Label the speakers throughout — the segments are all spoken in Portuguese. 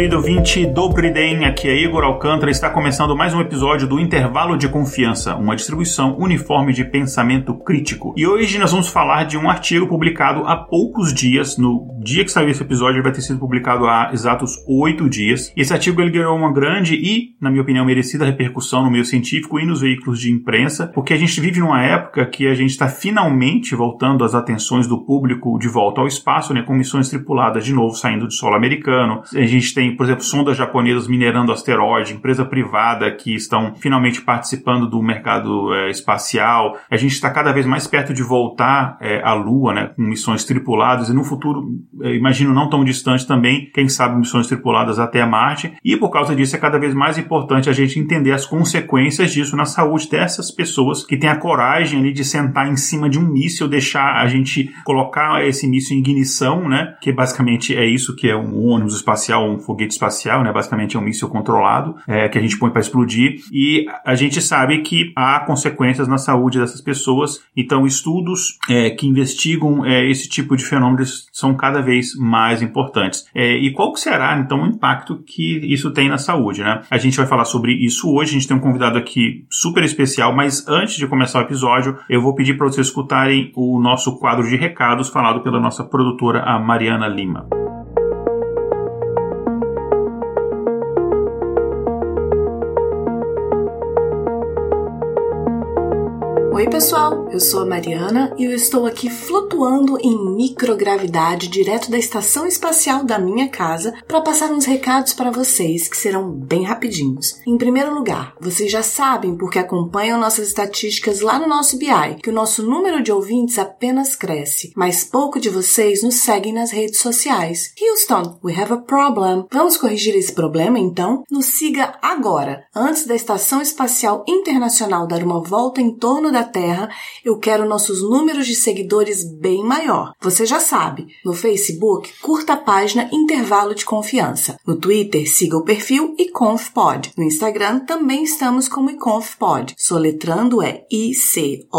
Speaker 1: Querido ouvinte Dobry Den, aqui é Igor Alcântara está começando mais um episódio do Intervalo de Confiança, uma distribuição uniforme de pensamento crítico. E hoje nós vamos falar de um artigo publicado há poucos dias, no dia que saiu esse episódio ele vai ter sido publicado há exatos oito dias. Esse artigo ele ganhou uma grande e, na minha opinião, merecida repercussão no meio científico e nos veículos de imprensa, porque a gente vive numa época que a gente está finalmente voltando as atenções do público de volta ao espaço, né, com missões tripuladas de novo saindo do solo americano, gente tem, por exemplo, sondas japonesas minerando asteroide, empresa privada que estão finalmente participando do mercado é, espacial. A gente está cada vez mais perto de voltar é, à Lua, né, com missões tripuladas e no futuro, imagino não tão distante também, quem sabe missões tripuladas até Marte. E por causa disso é cada vez mais importante a gente entender as consequências disso na saúde dessas pessoas que têm a coragem ali de sentar em cima de um míssil, deixar a gente colocar esse míssil em ignição, né, que basicamente é isso que é um ônibus espacial um foguete espacial, né? Basicamente é um míssil controlado é, que a gente põe para explodir e a gente sabe que há consequências na saúde dessas pessoas. Então, estudos é, que investigam é, esse tipo de fenômenos são cada vez mais importantes. É, e qual será então o impacto que isso tem na saúde, né? A gente vai falar sobre isso hoje. A gente tem um convidado aqui super especial, mas antes de começar o episódio, eu vou pedir para vocês escutarem o nosso quadro de recados falado pela nossa produtora, a Mariana Lima.
Speaker 2: Oi, pessoal! Eu sou a Mariana e eu estou aqui flutuando em microgravidade direto da estação espacial da minha casa para passar uns recados para vocês que serão bem rapidinhos. Em primeiro lugar, vocês já sabem porque acompanham nossas estatísticas lá no nosso BI que o nosso número de ouvintes apenas cresce, mas pouco de vocês nos seguem nas redes sociais. Houston, we have a problem. Vamos corrigir esse problema então? Nos siga agora, antes da Estação Espacial Internacional dar uma volta em torno da Terra, eu quero nossos números de seguidores bem maior. Você já sabe. No Facebook, curta a página Intervalo de Confiança. No Twitter, siga o perfil iconfpod. No Instagram, também estamos como iconfpod. Soletrando é I-C-O-N-F-P-O-D.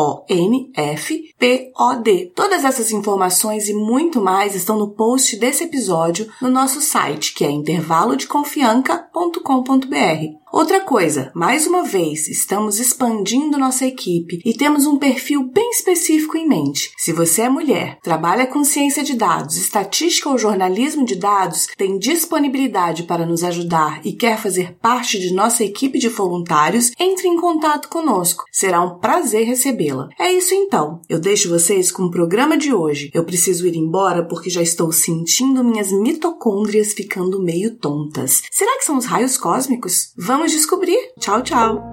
Speaker 2: Todas essas informações e muito mais estão no post desse episódio no nosso site, que é intervalodeconfianca.com.br. Outra coisa, mais uma vez, estamos expandindo nossa equipe e temos um perfil bem específico em mente. Se você é mulher, trabalha com ciência de dados, estatística ou jornalismo de dados, tem disponibilidade para nos ajudar e quer fazer parte de nossa equipe de voluntários, entre em contato conosco. Será um prazer recebê-la. É isso então. Eu deixo vocês com o programa de hoje. Eu preciso ir embora porque já estou sentindo minhas mitocôndrias ficando meio tontas. Será que são os raios cósmicos? Vamos Vamos descobrir. Tchau, tchau.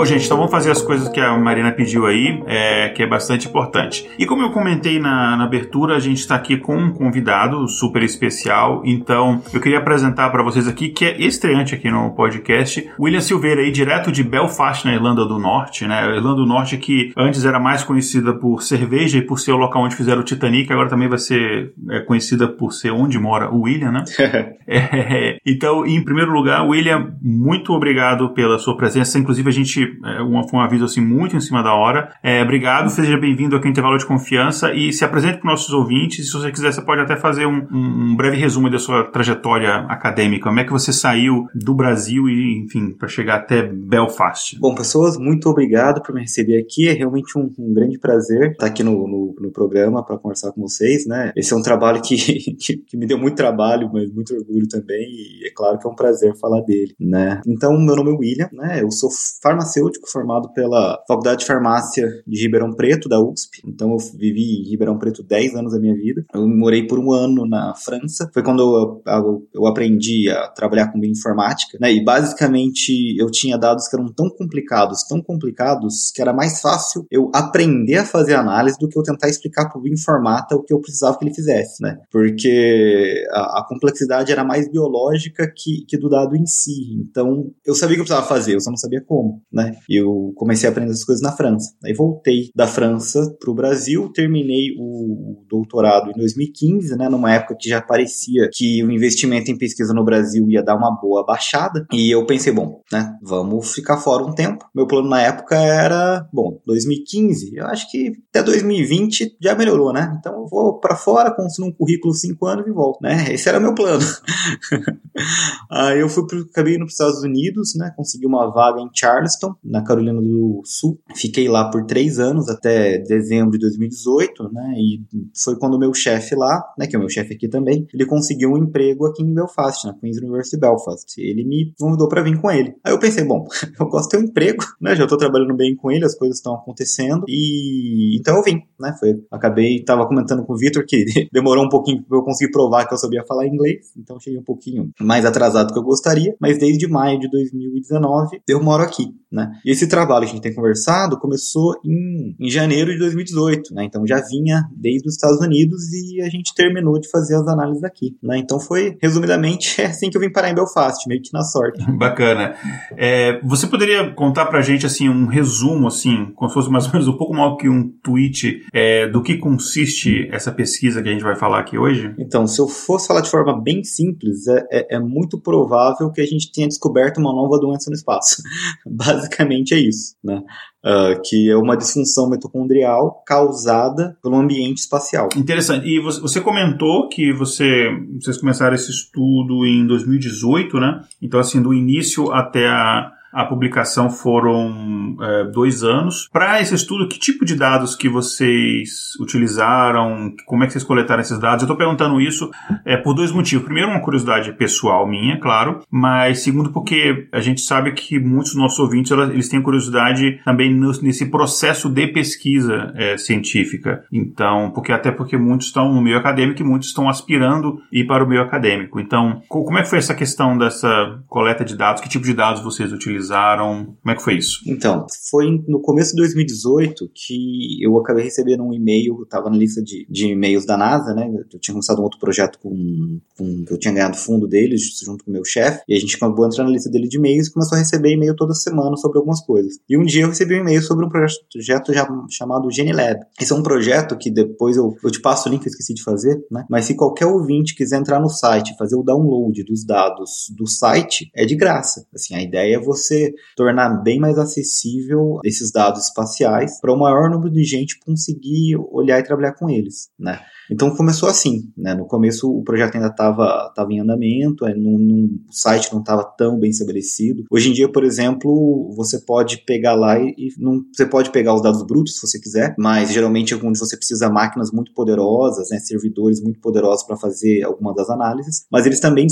Speaker 1: Bom, gente, então vamos fazer as coisas que a Marina pediu aí, é, que é bastante importante. E como eu comentei na, na abertura, a gente está aqui com um convidado super especial, então eu queria apresentar para vocês aqui, que é estreante aqui no podcast, William Silveira aí, direto de Belfast, na Irlanda do Norte, né? A Irlanda do Norte que antes era mais conhecida por cerveja e por ser o local onde fizeram o Titanic, agora também vai ser é, conhecida por ser onde mora o William, né? é, então, em primeiro lugar, William, muito obrigado pela sua presença. Inclusive, a gente é, um, foi um aviso assim muito em cima da hora. É, obrigado, seja bem-vindo aqui ao Intervalo de Confiança e se apresente para os nossos ouvintes. Se você quiser, você pode até fazer um, um, um, breve resumo da sua trajetória acadêmica. Como é que você saiu do Brasil e, enfim, para chegar até Belfast?
Speaker 3: Bom, pessoas, muito obrigado por me receber aqui. É realmente um, um grande prazer estar aqui no, no, no programa para conversar com vocês, né? Esse é um trabalho que, que, que, me deu muito trabalho, mas muito orgulho também e é claro que é um prazer falar dele, né? Então, meu nome é William, né? Eu sou farmacêutico farmacêutico formado pela Faculdade de Farmácia de Ribeirão Preto, da USP. Então eu vivi em Ribeirão Preto 10 anos da minha vida. Eu morei por um ano na França. Foi quando eu, eu, eu aprendi a trabalhar com bioinformática, né? E basicamente eu tinha dados que eram tão complicados, tão complicados, que era mais fácil eu aprender a fazer análise do que eu tentar explicar para o bioinformata o que eu precisava que ele fizesse, né? Porque a, a complexidade era mais biológica que, que do dado em si. Então, eu sabia que eu precisava fazer, eu só não sabia como, né? E eu comecei a aprender essas coisas na França. Aí voltei da França para o Brasil, terminei o doutorado em 2015, né? Numa época que já parecia que o investimento em pesquisa no Brasil ia dar uma boa baixada. E eu pensei, bom, né? Vamos ficar fora um tempo. Meu plano na época era, bom, 2015. Eu acho que até 2020 já melhorou, né? Então eu vou para fora, construir um currículo cinco anos e volto, né? Esse era meu plano. Aí eu fui pro, acabei indo para os Estados Unidos, né? Consegui uma vaga em Charleston, na Carolina do Sul. Fiquei lá por três anos até dezembro de 2018, né? E foi quando o meu chefe lá, né? Que é o meu chefe aqui também, ele conseguiu um emprego aqui em Belfast, na Queen's University Belfast. Ele me convidou para vir com ele. Aí eu pensei, bom, eu gosto um emprego, né? Já estou trabalhando bem com ele, as coisas estão acontecendo e então eu vim, né? Foi, acabei, tava comentando com o Vitor que demorou um pouquinho para eu conseguir provar que eu sabia falar inglês, então cheguei um pouquinho mais atrasado do que eu gostaria, mas desde maio de 2019 eu moro aqui, né? E esse trabalho que a gente tem conversado começou em, em janeiro de 2018, né? Então já vinha desde os Estados Unidos e a gente terminou de fazer as análises aqui, né? Então foi, resumidamente, é assim que eu vim parar em Belfast, meio que na sorte.
Speaker 1: Bacana. É, você poderia contar pra gente, assim, um resumo, assim, como se fosse mais ou menos um pouco mal que um tweet, é, do que consiste essa pesquisa que a gente vai falar aqui hoje?
Speaker 3: Então, se eu fosse falar de forma bem simples, é, é, é muito provável que a gente tenha descoberto uma nova doença no espaço. Basicamente é isso, né? Uh, que é uma disfunção mitocondrial causada pelo ambiente espacial.
Speaker 1: Interessante. E você comentou que você, vocês começaram esse estudo em 2018, né? Então, assim, do início até a a publicação foram é, dois anos. Para esse estudo, que tipo de dados que vocês utilizaram? Como é que vocês coletaram esses dados? Eu estou perguntando isso é, por dois motivos. Primeiro, uma curiosidade pessoal minha, claro, mas segundo, porque a gente sabe que muitos dos nossos ouvintes eles têm curiosidade também nesse processo de pesquisa é, científica. Então, porque até porque muitos estão no meio acadêmico e muitos estão aspirando ir para o meio acadêmico. Então, como é que foi essa questão dessa coleta de dados? Que tipo de dados vocês utilizaram? Utilizaram? Como é que foi isso?
Speaker 3: Então, foi no começo de 2018 que eu acabei recebendo um e-mail, estava na lista de, de e-mails da NASA, né? Eu tinha começado um outro projeto com, com eu tinha ganhado fundo deles junto com o meu chefe, e a gente acabou entrando na lista dele de e-mails e começou a receber e-mail toda semana sobre algumas coisas. E um dia eu recebi um e-mail sobre um projeto já, chamado GeniLab. Esse é um projeto que depois eu, eu te passo o link, eu esqueci de fazer, né? Mas se qualquer ouvinte quiser entrar no site, fazer o download dos dados do site, é de graça. Assim, a ideia é você você tornar bem mais acessível esses dados espaciais para o maior número de gente conseguir olhar e trabalhar com eles, né? Então começou assim, né? No começo o projeto ainda estava tava em andamento, é, num, num, o site não estava tão bem estabelecido. Hoje em dia, por exemplo, você pode pegar lá e, e não, você pode pegar os dados brutos se você quiser, mas geralmente é onde você precisa máquinas muito poderosas, né? Servidores muito poderosos para fazer alguma das análises, mas eles também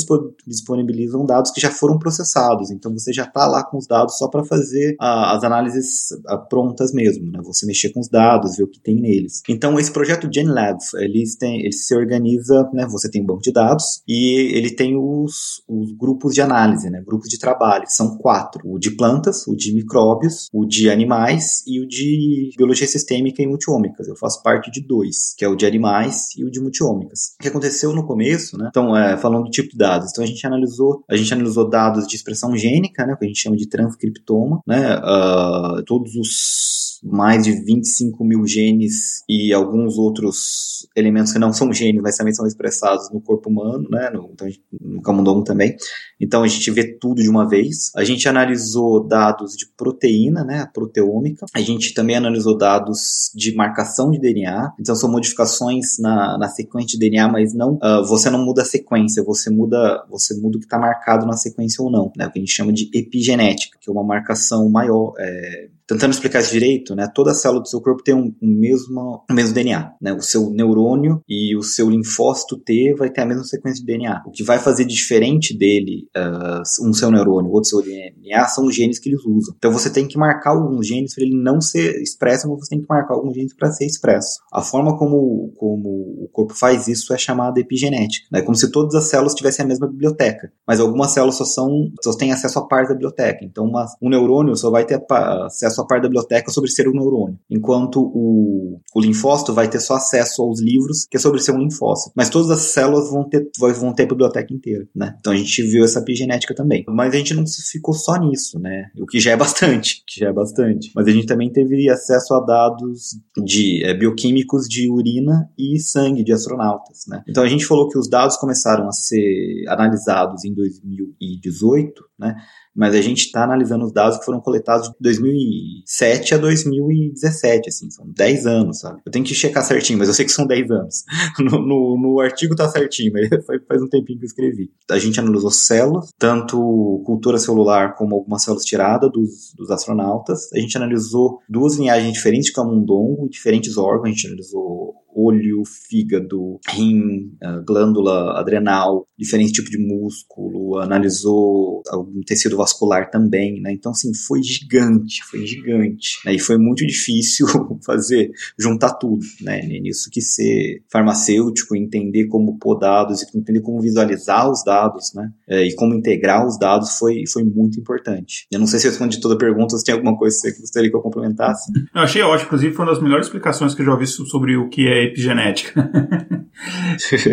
Speaker 3: disponibilizam dados que já foram processados. Então você já está lá com os dados só para fazer a, as análises a, prontas mesmo, né? Você mexer com os dados, ver o que tem neles. Então esse projeto GenLab, ele eles ele se organiza, né? Você tem um banco de dados e ele tem os, os grupos de análise, né? Grupos de trabalho. São quatro: o de plantas, o de micróbios, o de animais e o de biologia sistêmica e multiômicas. Eu faço parte de dois, que é o de animais e o de multiômicas. O que aconteceu no começo, né? Então, é, falando do tipo de dados, então a gente analisou, a gente analisou dados de expressão gênica, né? Que a gente chama de transcriptoma, né? Uh, todos os mais de 25 mil genes e alguns outros elementos que não são genes, mas também são expressados no corpo humano, né, no, então, no camundongo também. Então a gente vê tudo de uma vez. A gente analisou dados de proteína, né, a proteômica. A gente também analisou dados de marcação de DNA. Então são modificações na, na sequência de DNA, mas não uh, você não muda a sequência, você muda você muda o que está marcado na sequência ou não, né, o que a gente chama de epigenética que é uma marcação maior, é, tentando explicar isso direito, né, toda célula do seu corpo tem um, um mesmo, um mesmo DNA. Né? O seu neurônio e o seu linfócito T vai ter a mesma sequência de DNA. O que vai fazer diferente dele, uh, um seu neurônio, outro seu DNA, são os genes que eles usam. Então você tem que marcar alguns genes para ele não ser expresso, mas você tem que marcar alguns genes para ser expresso. A forma como, como o corpo faz isso é chamada epigenética. Né? como se todas as células tivessem a mesma biblioteca, mas algumas células só, são, só têm acesso a parte da biblioteca. Então uma, um neurônio só vai ter acesso só parte da biblioteca sobre ser um neurônio, enquanto o, o linfócito vai ter só acesso aos livros, que é sobre ser um linfócito. Mas todas as células vão ter, vão ter a biblioteca inteira, né? Então a gente viu essa epigenética também. Mas a gente não ficou só nisso, né? O que já é bastante, que já é bastante. Mas a gente também teve acesso a dados de é, bioquímicos de urina e sangue de astronautas, né? Então a gente falou que os dados começaram a ser analisados em 2018, né? Mas a gente está analisando os dados que foram coletados de 2007 a 2017, assim, são 10 anos, sabe? Eu tenho que checar certinho, mas eu sei que são 10 anos. No, no, no artigo tá certinho, mas faz um tempinho que eu escrevi. A gente analisou células, tanto cultura celular como algumas células tiradas dos, dos astronautas. A gente analisou duas linhagens diferentes de camundongo, diferentes órgãos, a gente analisou olho, fígado, rim, glândula adrenal, diferentes tipos de músculo, analisou algum tecido vascular também, né? Então, assim, foi gigante, foi gigante. Né? E foi muito difícil fazer, juntar tudo, né? Nisso que ser farmacêutico, entender como pôr dados e entender como visualizar os dados, né? É, e como integrar os dados foi, foi muito importante. Eu não sei se eu respondi toda a pergunta, se tem alguma coisa que você gostaria que eu complementasse.
Speaker 1: Eu achei ótimo, inclusive foi uma das melhores explicações que eu já ouvi sobre o que é epigenética.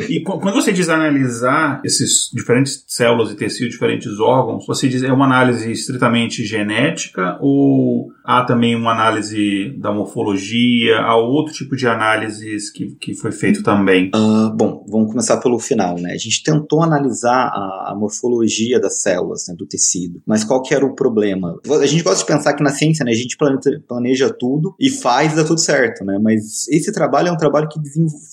Speaker 1: e quando você diz analisar esses diferentes células e tecidos, diferentes órgãos, você diz é uma análise estritamente genética ou há também uma análise da morfologia, há outro tipo de análises que, que foi feito também?
Speaker 3: Uh, bom, vamos começar pelo final, né? A gente tentou analisar a, a morfologia das células, né, do tecido, mas qual que era o problema? A gente gosta de pensar que na ciência, né, a gente planeja tudo e faz e dá tudo certo, né? Mas esse trabalho é um trabalho que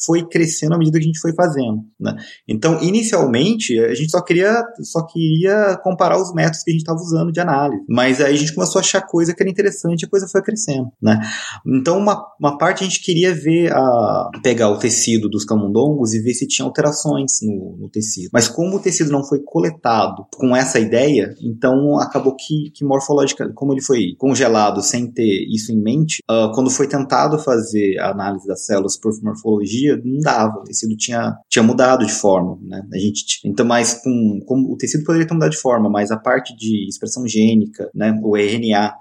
Speaker 3: foi crescendo à medida que a gente foi fazendo, né? Então, inicialmente, a gente só queria, só queria comparar os métodos que a gente estava usando de análise, mas aí a gente começou a achar coisa que era interessante e a coisa foi crescendo, né? Então, uma, uma parte a gente queria ver, a, pegar o tecido dos camundongos e ver se tinha alterações no, no tecido. Mas como o tecido não foi coletado com essa ideia, então acabou que, que morfológica, como ele foi congelado sem ter isso em mente, uh, quando foi tentado fazer a análise das células por morfologia, não dava. O tecido tinha, tinha mudado de forma, né? A gente, então, mais com, com o tecido poderia ter mudado de forma, mas a parte de expressão gênica, né? O RNA,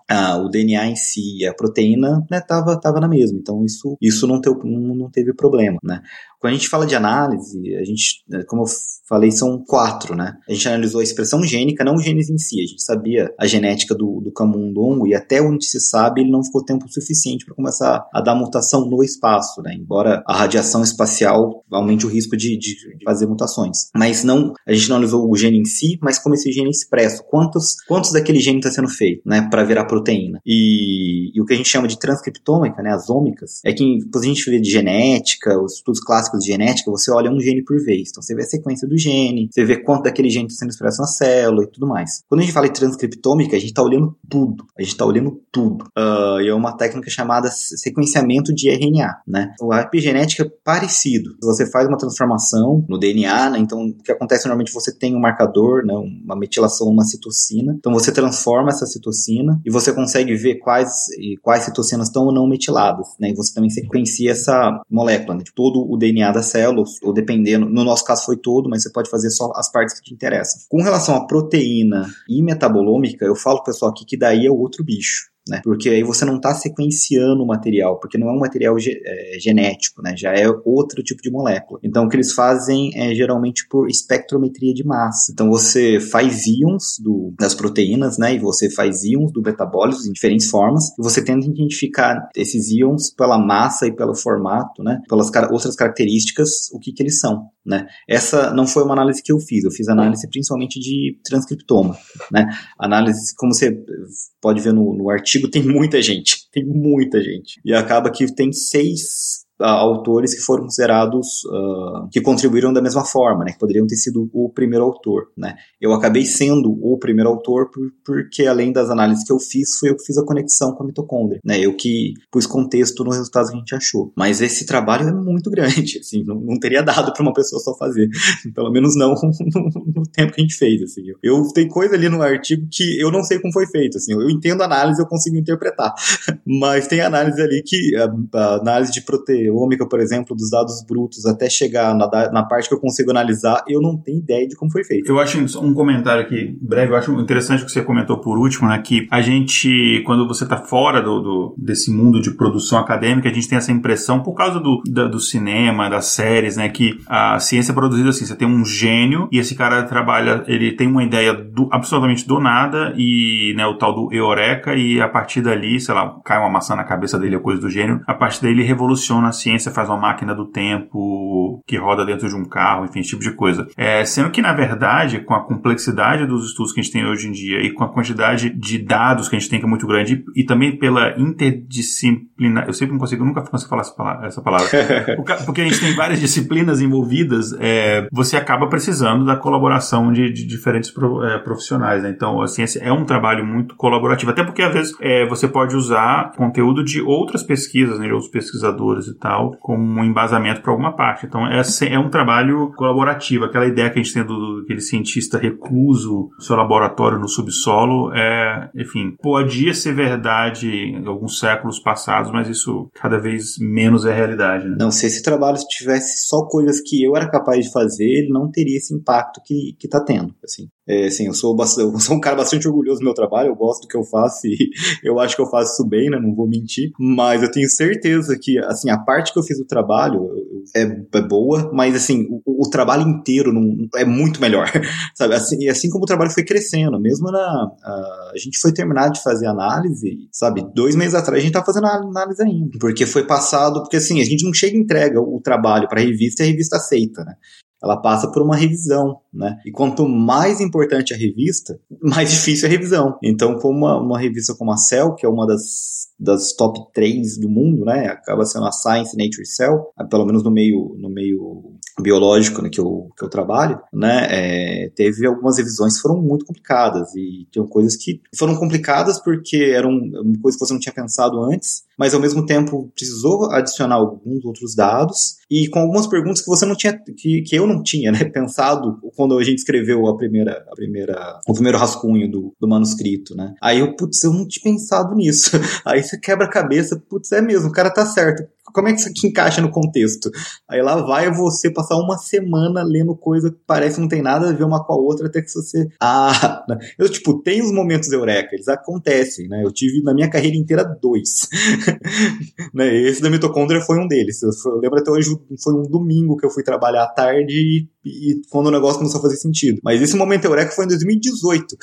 Speaker 3: o DNA em si, a proteína, né? Tava, tava na mesma. Então, isso, isso não, teve, não, não teve problema, né? Quando a gente fala de análise, a gente, como eu falei, são quatro, né? A gente analisou a expressão gênica, não os genes em si. A gente sabia a genética do, do camundongo e até onde se sabe ele não ficou tempo suficiente para começar a dar mutação no espaço, né? Embora a radiação espacial aumente o risco de, de, fazer mutações. Mas não, a gente não analisou o gene em si, mas como esse gene é expresso. Quantos, quantos daquele gene está sendo feito, né? Para virar proteína. E, e, o que a gente chama de transcriptômica, né? As ômicas, é que quando a gente vê de genética, os estudos clássicos de genética, você olha um gene por vez. Então você vê a sequência do gene, você vê quanto daquele gene está sendo expresso na célula e tudo mais. Quando a gente fala em transcriptômica, a gente está olhando tudo. A gente está olhando tudo. Uh, e é uma técnica chamada sequenciamento de RNA, né? Epigenética parecido. Você faz uma transformação no DNA, né? Então o que acontece normalmente você tem um marcador, né? Uma metilação, uma citocina. Então você transforma essa citocina e você consegue ver quais quais citocinas estão ou não metiladas, né? E você também sequencia essa molécula, né? todo o DNA da célula, ou dependendo, no nosso caso foi todo, mas você pode fazer só as partes que te interessam. Com relação à proteína e metabolômica, eu falo pessoal aqui que daí é outro bicho né? Porque aí você não está sequenciando o material, porque não é um material ge é, genético, né? Já é outro tipo de molécula. Então, o que eles fazem é geralmente por espectrometria de massa. Então, você faz íons do, das proteínas, né? E você faz íons do metabólitos em diferentes formas, e você tenta identificar esses íons pela massa e pelo formato, né? Pelas car outras características, o que que eles são, né? Essa não foi uma análise que eu fiz, eu fiz análise principalmente de transcriptoma, né? Análise, como você pode ver no, no artigo, tem muita gente, tem muita gente. E acaba que tem seis autores que foram considerados uh, que contribuíram da mesma forma, né, que poderiam ter sido o primeiro autor, né. Eu acabei sendo o primeiro autor por, porque além das análises que eu fiz, foi eu que fiz a conexão com a mitocôndria, né, eu que pus contexto nos resultados que a gente achou. Mas esse trabalho é muito grande, assim, não, não teria dado para uma pessoa só fazer, pelo menos não no, tempo que a gente fez, assim. Eu tem coisa ali no artigo que eu não sei como foi feito, assim, eu entendo a análise, eu consigo interpretar, mas tem análise ali que a, a análise de proteômica, por exemplo, dos dados brutos até chegar na, na parte que eu consigo analisar, eu não tenho ideia de como foi feito.
Speaker 1: Eu acho um comentário aqui breve, eu acho interessante o que você comentou por último, né, que a gente, quando você está fora do, do, desse mundo de produção acadêmica, a gente tem essa impressão, por causa do, da, do cinema, das séries, né, que a ciência é produzida assim, você tem um gênio e esse cara trabalha, ele tem uma ideia do, absolutamente do nada e, né, o tal do eureka e a partir dali, sei lá, cai uma maçã na cabeça dele, é coisa do gênio, a partir daí ele revoluciona a ciência, faz uma máquina do tempo que roda dentro de um carro, enfim, esse tipo de coisa. É, sendo que, na verdade, com a complexidade dos estudos que a gente tem hoje em dia e com a quantidade de dados que a gente tem que é muito grande e, e também pela interdisciplinar, eu sempre não consigo, nunca consigo falar essa palavra, porque a gente tem várias disciplinas envolvidas, é, você acaba precisando da colaboração de, de diferentes pro, é, profissionais, né? Então, a ciência é um trabalho muito colaborativo, até porque às vezes é, você pode usar conteúdo de outras pesquisas, né, de outros pesquisadores e tal, como um embasamento para alguma parte. Então, é, é um trabalho colaborativo. Aquela ideia que a gente tem do, aquele cientista recluso no seu laboratório no subsolo, é, enfim, podia ser verdade em alguns séculos passados, mas isso cada vez menos é realidade. Né?
Speaker 3: Não, se esse trabalho tivesse só coisas que eu era capaz de fazer, ele não teria esse impacto que, que tá tendo, assim. É, assim, eu sou, eu sou um cara bastante orgulhoso do meu trabalho, eu gosto do que eu faço e eu acho que eu faço isso bem, né? Não vou mentir. Mas eu tenho certeza que, assim, a parte que eu fiz do trabalho é, é boa, mas, assim, o, o, trabalho inteiro não, é muito melhor, sabe? Assim, e assim como o trabalho foi crescendo, mesmo na. A, a gente foi terminar de fazer análise, sabe? Dois meses atrás a gente tá fazendo análise ainda. Porque foi passado, porque, assim, a gente não chega e entrega o trabalho para a revista e a revista aceita, né? Ela passa por uma revisão, né? E quanto mais importante a revista, mais difícil a revisão. Então, como uma, uma revista como a Cell, que é uma das, das top 3 do mundo, né? Acaba sendo a Science Nature Cell, pelo menos no meio, no meio biológico né, que, eu, que eu trabalho, né? É, teve algumas revisões que foram muito complicadas e tinham coisas que foram complicadas porque eram coisas que você não tinha pensado antes, mas ao mesmo tempo precisou adicionar alguns outros dados e com algumas perguntas que você não tinha, que, que eu não tinha, né, pensado quando a gente escreveu a primeira, a primeira, o primeiro rascunho do, do manuscrito, né. Aí eu, putz, eu não tinha pensado nisso. Aí você quebra a cabeça, putz, é mesmo, o cara tá certo como é que isso aqui encaixa no contexto? Aí lá vai você passar uma semana lendo coisa que parece que não tem nada a ver uma com a outra, até que você. Ah! Eu, tipo, tem os momentos eureka, eles acontecem, né? Eu tive na minha carreira inteira dois. né? Esse da mitocôndria foi um deles. Eu, lembro até hoje, foi um domingo que eu fui trabalhar à tarde e, e quando o negócio começou a fazer sentido. Mas esse momento eureka foi em 2018.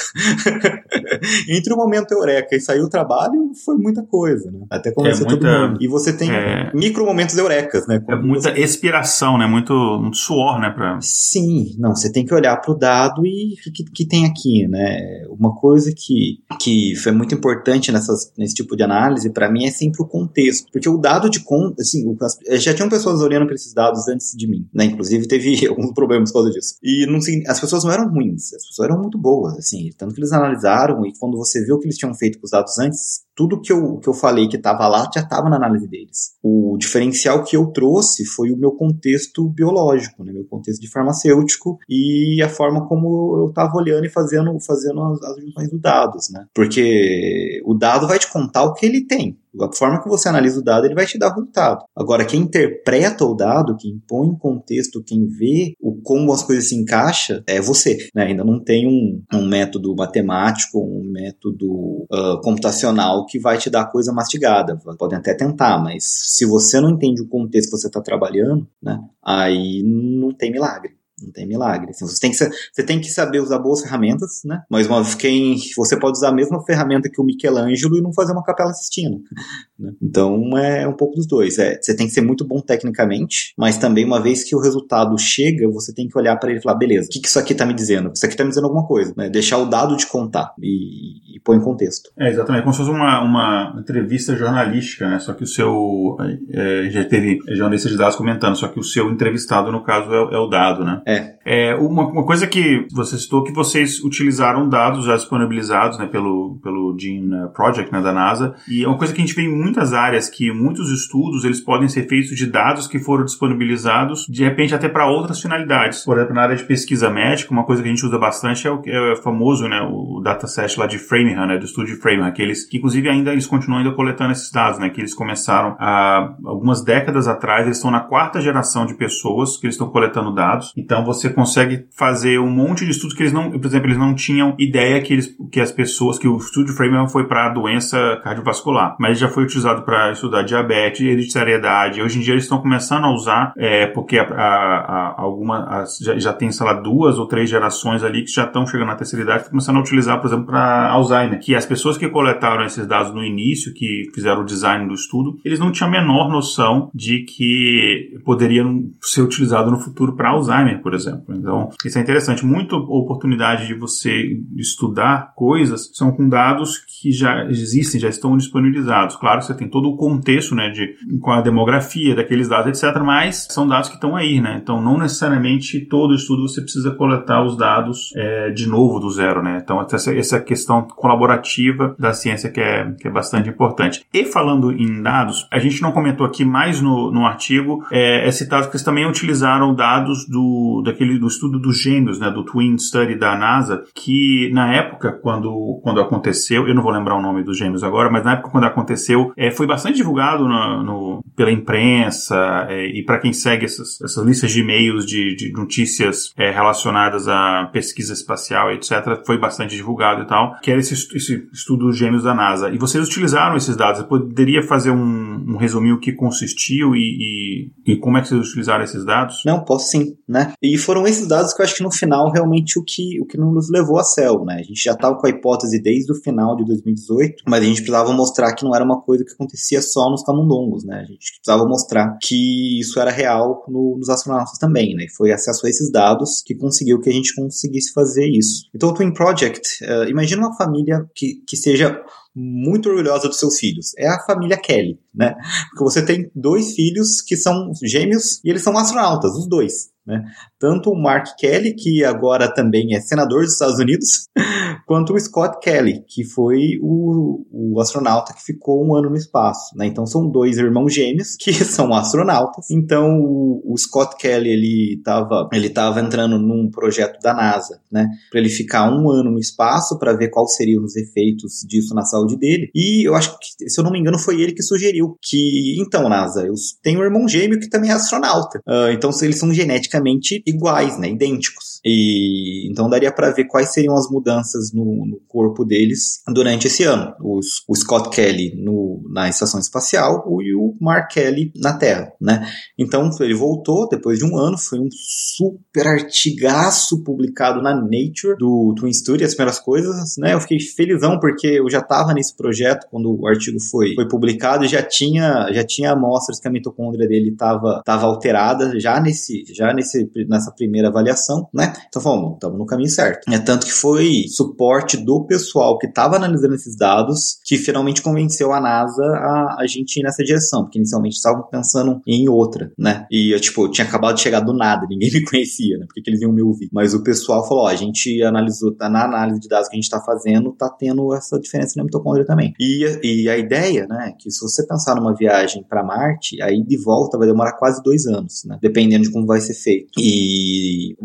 Speaker 3: Entre o momento eureka e sair o trabalho, foi muita coisa, né? Até convencer é muita... todo mundo. E você tem. É micro momentos eurecas, né?
Speaker 1: é muita você... expiração, né? Muito, muito suor, né? Pra...
Speaker 3: Sim, não, você tem que olhar para o dado e o que, que tem aqui, né? Uma coisa que, que foi muito importante nessas, nesse tipo de análise, para mim, é sempre o contexto. Porque o dado de conta, assim, já tinham pessoas olhando para esses dados antes de mim, né? Inclusive teve alguns problemas por causa disso. E não, as pessoas não eram ruins, as pessoas eram muito boas, assim, tanto que eles analisaram e quando você viu o que eles tinham feito com os dados antes, tudo que eu, que eu falei que estava lá já estava na análise deles. O diferencial que eu trouxe foi o meu contexto biológico, né, meu contexto de farmacêutico e a forma como eu estava olhando e fazendo, fazendo as, junções dos dados. Né? Porque o dado vai te contar o que ele tem. A forma que você analisa o dado, ele vai te dar o resultado. Agora, quem interpreta o dado, quem põe em contexto, quem vê o como as coisas se encaixam, é você. Né? Ainda não tem um, um método matemático, um método uh, computacional que vai te dar coisa mastigada. Podem até tentar, mas se você não entende o contexto que você está trabalhando, né, aí não tem milagre. Não tem milagre. Assim, você, tem que, você tem que saber usar boas ferramentas, né? Mas uma, quem, você pode usar a mesma ferramenta que o Michelangelo e não fazer uma capela Sistina. Né? Então é um pouco dos dois. É, você tem que ser muito bom tecnicamente, mas também uma vez que o resultado chega, você tem que olhar para ele e falar, beleza, o que, que isso aqui está me dizendo? Isso aqui está me dizendo alguma coisa. Né? Deixar o dado de contar e, e pôr em contexto.
Speaker 1: É, exatamente. Como se fosse uma, uma entrevista jornalística, né? Só que o seu... É, já teve jornalista de dados comentando, só que o seu entrevistado, no caso, é, é o dado, né?
Speaker 3: É.
Speaker 1: é uma, uma, coisa que você citou que vocês utilizaram dados já disponibilizados né, pelo, pelo Gene Project né, da NASA, e é uma coisa que a gente vê em muitas áreas, que muitos estudos eles podem ser feitos de dados que foram disponibilizados, de repente até para outras finalidades. Por exemplo, na área de pesquisa médica, uma coisa que a gente usa bastante é o, é o famoso, né, o dataset lá de Framingham, né, do estudo de Framingham, aqueles que inclusive ainda eles continuam ainda coletando esses dados, né, que eles começaram há algumas décadas atrás, eles estão na quarta geração de pessoas que eles estão coletando dados. Então você consegue fazer um monte de estudos que eles não, por exemplo, eles não tinham ideia que eles, que as pessoas, que o estudo de Framingham foi para doença cardiovascular, mas já foi utilizado para estudar diabetes, hereditariedade. Hoje em dia eles estão começando a usar, é, porque a, a, a, alguma, as, já, já tem, sei lá, duas ou três gerações ali que já estão chegando na terceira idade, começando a utilizar, por exemplo, para Alzheimer, que as pessoas que coletaram esses dados no início, que fizeram o design do estudo, eles não tinham a menor noção de que poderiam ser utilizados no futuro para Alzheimer, por exemplo. Então, isso é interessante. Muita oportunidade de você estudar coisas são com dados que já existem, já estão disponibilizados. Claro que você tem todo o contexto, né, de com a demografia daqueles dados, etc. Mas são dados que estão aí, né? Então, não necessariamente todo estudo você precisa coletar os dados é, de novo do zero, né? Então, essa, essa questão colaborativa da ciência que é, que é bastante importante. E falando em dados, a gente não comentou aqui mais no, no artigo, é, é citado que eles também utilizaram dados do, daquele, do estudo dos gêmeos, né, do Twin Study da NASA, que na época, quando, quando aconteceu, eu não vou lembrar o nome dos gêmeos agora, mas na época quando aconteceu, é, foi bastante divulgado no, no pela imprensa é, e para quem segue essas, essas listas de e-mails de, de notícias é, relacionadas à pesquisa espacial, etc., foi bastante divulgado e tal, que era esse, esse estudo dos gêmeos da NASA. E vocês utilizaram esses dados. Você poderia fazer um, um resuminho que consistiu e, e, e como é que vocês utilizaram esses dados?
Speaker 3: Não, posso sim, né? Foram esses dados que eu acho que no final realmente o que, o que nos levou a céu, né? A gente já estava com a hipótese desde o final de 2018, mas a gente precisava mostrar que não era uma coisa que acontecia só nos camundongos, né? A gente precisava mostrar que isso era real no, nos astronautas também, né? E foi acesso a esses dados que conseguiu que a gente conseguisse fazer isso. Então o Twin Project, uh, imagina uma família que, que seja muito orgulhosa dos seus filhos. É a família Kelly, né? Porque você tem dois filhos que são gêmeos e eles são astronautas, os dois. Né? Tanto o Mark Kelly, que agora também é senador dos Estados Unidos, quanto o Scott Kelly, que foi o, o astronauta que ficou um ano no espaço. Né? Então são dois irmãos gêmeos que são astronautas. Então o, o Scott Kelly ele estava ele tava entrando num projeto da NASA, né? Para ele ficar um ano no espaço para ver quais seriam os efeitos disso na saúde dele. E eu acho que, se eu não me engano, foi ele que sugeriu que então NASA, eu tenho um irmão gêmeo que também é astronauta. Uh, então eles são geneticamente iguais, né, idênticos. E então daria para ver quais seriam as mudanças no, no, corpo deles durante esse ano. Os, o Scott Kelly no, na estação espacial e o Mark Kelly na Terra, né? Então ele voltou depois de um ano, foi um super artigaço publicado na Nature do Twin Studio, as primeiras coisas, né? Eu fiquei felizão porque eu já estava nesse projeto quando o artigo foi, foi publicado e já tinha já tinha amostras que a mitocôndria dele estava tava alterada já nesse já nesse nesse, nessa primeira avaliação, né? Então falamos, estamos no caminho certo. É tanto que foi suporte do pessoal que estava analisando esses dados que finalmente convenceu a NASA a, a gente ir nessa direção, porque inicialmente estavam pensando em outra, né? E eu, tipo, tinha acabado de chegar do nada, ninguém me conhecia, né? Porque que eles iam me ouvir. Mas o pessoal falou, ó, a gente analisou, tá na análise de dados que a gente está fazendo, tá tendo essa diferença na mitocôndria também. E, e a ideia, né, que se você pensar numa viagem para Marte, aí de volta vai demorar quase dois anos, né? Dependendo de como vai ser feito. E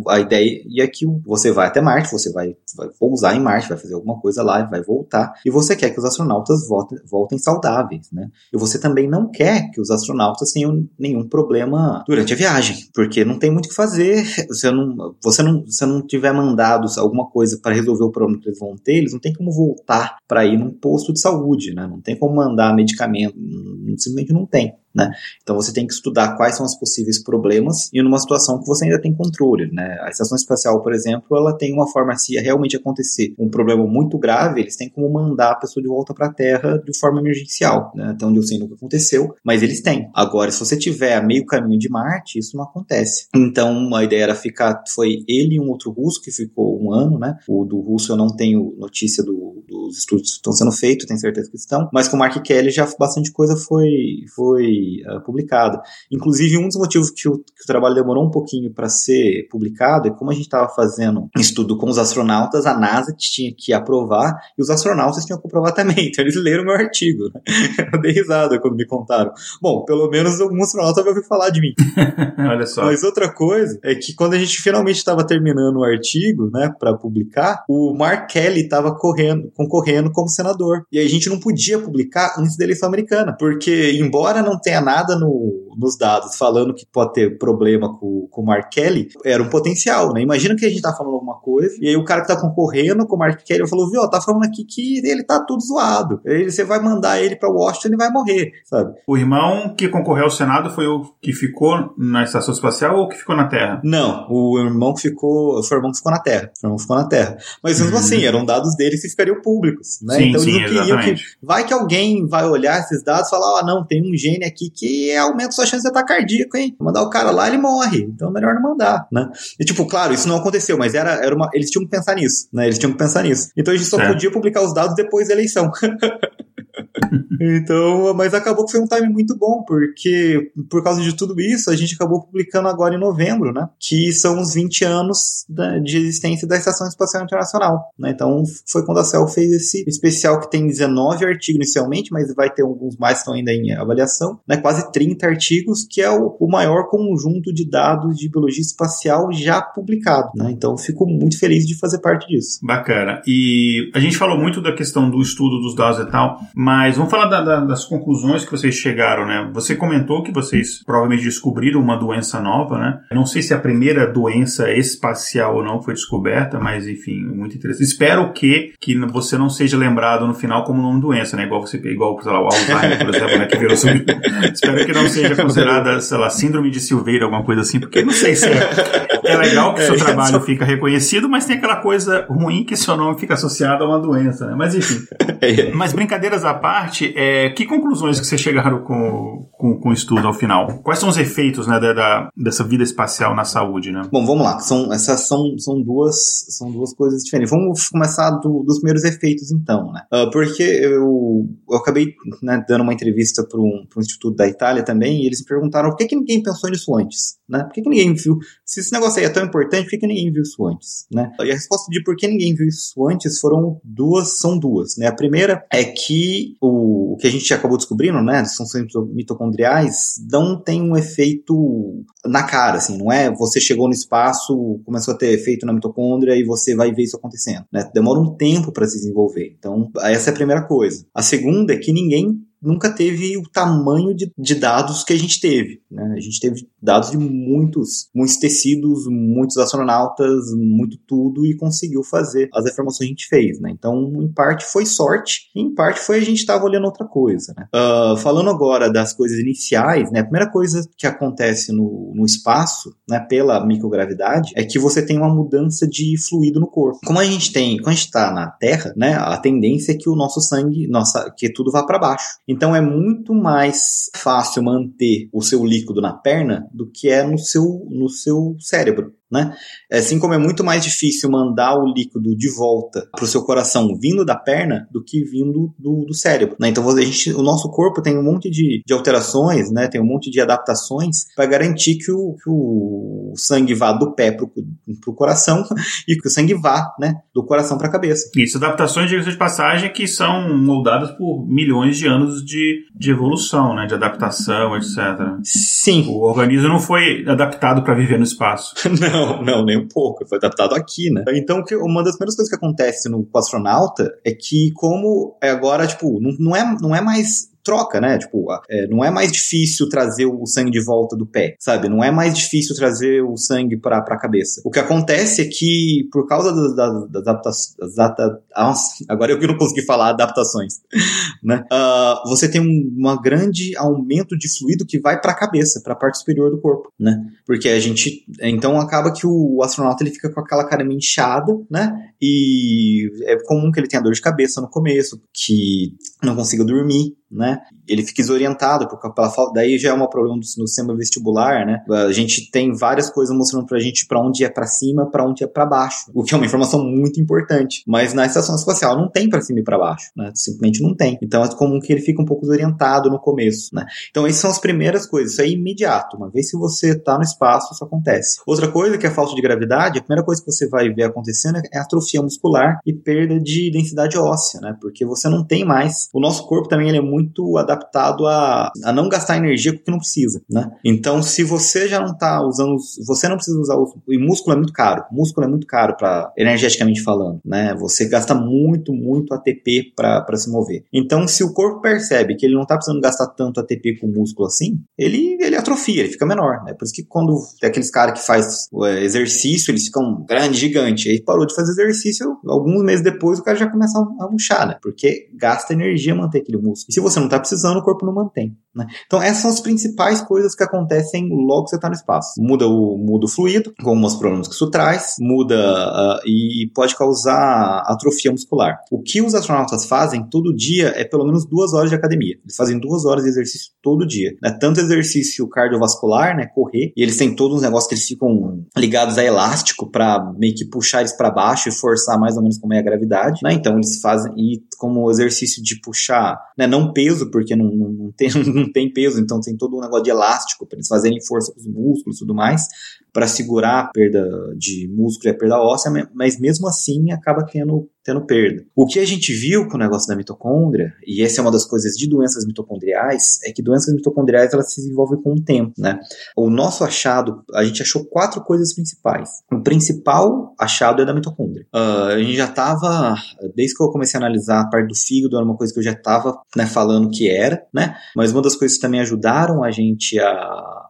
Speaker 3: a ideia é que você vai até Marte, você vai, vai pousar em Marte, vai fazer alguma coisa lá, vai voltar, e você quer que os astronautas voltem, voltem saudáveis, né? E você também não quer que os astronautas tenham nenhum problema durante a viagem, porque não tem muito o que fazer. Se não, você não, se não tiver mandado alguma coisa para resolver o problema que eles vão ter, eles não tem como voltar para ir num posto de saúde, né? Não tem como mandar medicamento, simplesmente não tem. Né? Então você tem que estudar quais são os possíveis problemas e numa situação que você ainda tem controle, né? A estação espacial, por exemplo, ela tem uma forma, se realmente acontecer um problema muito grave, eles têm como mandar a pessoa de volta para a Terra de forma emergencial, né? Até onde eu sei nunca aconteceu, mas eles têm. Agora, se você tiver a meio caminho de Marte, isso não acontece. Então, a ideia era ficar, foi ele e um outro russo que ficou um ano, né? O do russo eu não tenho notícia do, dos estudos que estão sendo feitos, tenho certeza que estão, mas com o Mark Kelly já bastante coisa foi, foi uh, publicada. Inclusive, um dos motivos que o, que o trabalho demorou um pouquinho para ser publicado é como a gente estava fazendo estudo com os astronautas, a NASA tinha que aprovar e os astronautas tinham que aprovar também. Então, eles leram meu artigo. Né? Eu dei risada quando me contaram. Bom, pelo menos algum astronauta vai ouvir falar de mim.
Speaker 1: Olha só.
Speaker 3: Mas outra coisa é que quando a gente finalmente estava terminando o artigo, né, para publicar, o Mark Kelly estava correndo, concorrendo como senador. E aí a gente não podia publicar antes da eleição americana, porque embora não tenha nada no, nos dados falando que pode ter problema com, com o Mark Kelly, era um potencial, né? Imagina que a gente tá falando alguma coisa, e aí o cara que tá concorrendo com o Mark Kelly falou, viu, tá falando aqui que ele tá tudo zoado. Aí você vai mandar ele pra Washington e vai morrer, sabe?
Speaker 1: O irmão que concorreu ao Senado foi o que ficou na estação espacial ou que ficou na Terra?
Speaker 3: Não, o irmão que ficou, foi o irmão que ficou na Terra. O irmão ficou na Terra. Mas mesmo uhum. assim, eram dados dele que ficariam públicos, né?
Speaker 1: Sim, então sim, eles não queriam que.
Speaker 3: Vai que alguém vai olhar esses dados e falar, ah, não, tem um gene aqui que aumenta sua chance de ataque cardíaco, hein? Mandar o cara lá, ele morre. Então é melhor não mandar, né? E tipo, claro, isso não aconteceu, mas era, era uma. Eles tinham que pensar nisso, né? Eles tinham que pensar nisso. Então a gente só é. podia publicar os dados depois da eleição. então, mas acabou que foi um time muito bom, porque por causa de tudo isso, a gente acabou publicando agora em novembro, né? Que são os 20 anos da, de existência da Estação Espacial Internacional, né? Então, foi quando a CEL fez esse especial que tem 19 artigos inicialmente, mas vai ter alguns mais que estão ainda em avaliação, né? Quase 30 artigos, que é o, o maior conjunto de dados de biologia espacial já publicado, né? Então, fico muito feliz de fazer parte disso.
Speaker 1: Bacana. E a gente falou muito da questão do estudo dos dados e tal, mas vamos falar da, da, das conclusões que vocês chegaram, né? Você comentou que vocês provavelmente descobriram uma doença nova, né? Eu não sei se é a primeira doença espacial ou não foi descoberta, mas enfim, muito interessante. Espero que, que você não seja lembrado no final como nome doença, né? Igual você igual, sei lá, o Alzheimer, por exemplo, né? Que virou sobre... Espero que não seja considerada, sei lá, síndrome de Silveira, alguma coisa assim, porque não sei se é, é legal que o seu é, trabalho fica reconhecido, mas tem aquela coisa ruim que seu nome fica associado a uma doença, né? Mas enfim. Mas brincadeiras à parte, é, que conclusões que vocês chegaram com, com, com, o estudo ao final? Quais são os efeitos né, da, dessa vida espacial na saúde, né?
Speaker 3: Bom, vamos lá. São, essas são, são, duas, são duas coisas diferentes. Vamos começar do, dos primeiros efeitos, então, né? Uh, porque eu, eu acabei né, dando uma entrevista para um, um instituto da Itália também, e eles me perguntaram por que, que ninguém pensou nisso antes, né? Por que, que ninguém viu? Se esse negócio aí é tão importante, por que, que ninguém viu isso antes, né? E a resposta de por que ninguém viu isso antes foram duas, são duas, né? A primeira é que o, o que a gente acabou descobrindo, né, funções mitocondriais, não tem um efeito na cara, assim, não é você chegou no espaço, começou a ter efeito na mitocôndria e você vai ver isso acontecendo, né? Demora um tempo para se desenvolver. Então, essa é a primeira coisa. A segunda é que ninguém nunca teve o tamanho de, de dados que a gente teve. Né? A gente teve dados de muitos, muitos tecidos, muitos astronautas, muito tudo e conseguiu fazer as informações que a gente fez. Né? Então, em parte foi sorte, em parte foi a gente estava olhando outra coisa. Né? Uh, falando agora das coisas iniciais, né? a primeira coisa que acontece no, no espaço, né, pela microgravidade, é que você tem uma mudança de fluido no corpo. Como a gente tem, quando a gente está na Terra, né, a tendência é que o nosso sangue, nossa, que tudo vá para baixo. Então é muito mais fácil manter o seu líquido na perna do que é no seu, no seu cérebro né? Assim como é muito mais difícil mandar o líquido de volta para o seu coração vindo da perna do que vindo do, do cérebro, né? Então a gente, o nosso corpo tem um monte de, de alterações, né? Tem um monte de adaptações para garantir que o, que o sangue vá do pé para o coração e que o sangue vá, né? Do coração para a cabeça.
Speaker 1: Isso, adaptações de passagem que são moldadas por milhões de anos de, de evolução, né? De adaptação, etc.
Speaker 3: Sim.
Speaker 1: O organismo não foi adaptado para viver no espaço.
Speaker 3: não. Não, não, nem um pouco. Foi adaptado aqui, né? Então, uma das primeiras coisas que acontece no astronauta é que, como é agora, tipo, não, não, é, não é mais troca, né? Tipo, é, não é mais difícil trazer o sangue de volta do pé, sabe? Não é mais difícil trazer o sangue para a cabeça. O que acontece é que, por causa das, adaptações. Agora eu que não consegui falar adaptações, né? Uh, você tem um uma grande aumento de fluido que vai para a cabeça, para a parte superior do corpo, né? Porque a gente, então acaba que o astronauta ele fica com aquela cara meio inchada, né? E é comum que ele tenha dor de cabeça no começo, que não consiga dormir, né? Ele fica desorientado por, pela falta. Daí já é um problema do, no sistema vestibular, né? A gente tem várias coisas mostrando pra gente para onde é para cima, para onde é para baixo, o que é uma informação muito importante. Mas na estação espacial não tem para cima e para baixo, né? Simplesmente não tem. Então é comum que ele fique um pouco desorientado no começo, né? Então essas são as primeiras coisas. Isso é imediato. Uma vez que você tá no espaço, isso acontece. Outra coisa que é a falta de gravidade, a primeira coisa que você vai ver acontecendo é atrofia muscular e perda de densidade óssea, né? Porque você não tem mais. O nosso corpo também ele é muito adaptado a, a não gastar energia com o que não precisa, né? Então, se você já não está usando, você não precisa usar o, e músculo é muito caro, músculo é muito caro para energeticamente falando, né? Você gasta muito, muito ATP para se mover. Então, se o corpo percebe que ele não está precisando gastar tanto ATP com músculo assim, ele, ele atrofia, ele fica menor, né? Por isso que quando tem aqueles caras que faz é, exercício, eles ficam grande, gigante. Aí parou de fazer exercício, alguns meses depois o cara já começa a murchar, né? Porque gasta energia manter aquele músculo. E se você não está precisando, o corpo não mantém. Né? Então, essas são as principais coisas que acontecem logo que você está no espaço. Muda o, muda o fluido, com alguns problemas que isso traz, muda uh, e pode causar atrofia muscular. O que os astronautas fazem todo dia é pelo menos duas horas de academia. Eles fazem duas horas de exercício todo dia. Né? Tanto exercício cardiovascular, né, correr, e eles têm todos os negócios que eles ficam ligados a elástico para meio que puxar eles para baixo e forçar mais ou menos como é a gravidade. Né? Então, eles fazem, e como exercício de puxar, né, não peso, porque não, não, não, tem, não tem peso, então tem todo um negócio de elástico para eles fazerem força com os músculos e tudo mais, para segurar a perda de músculo e a perda óssea, mas mesmo assim acaba tendo tendo perda. O que a gente viu com o negócio da mitocôndria, e essa é uma das coisas de doenças mitocondriais, é que doenças mitocondriais elas se desenvolvem com o tempo, né? O nosso achado, a gente achou quatro coisas principais. O principal achado é da mitocôndria. Uh, a gente já estava, desde que eu comecei a analisar a parte do fígado, era uma coisa que eu já estava né, falando que era, né? Mas uma das coisas que também ajudaram a gente a,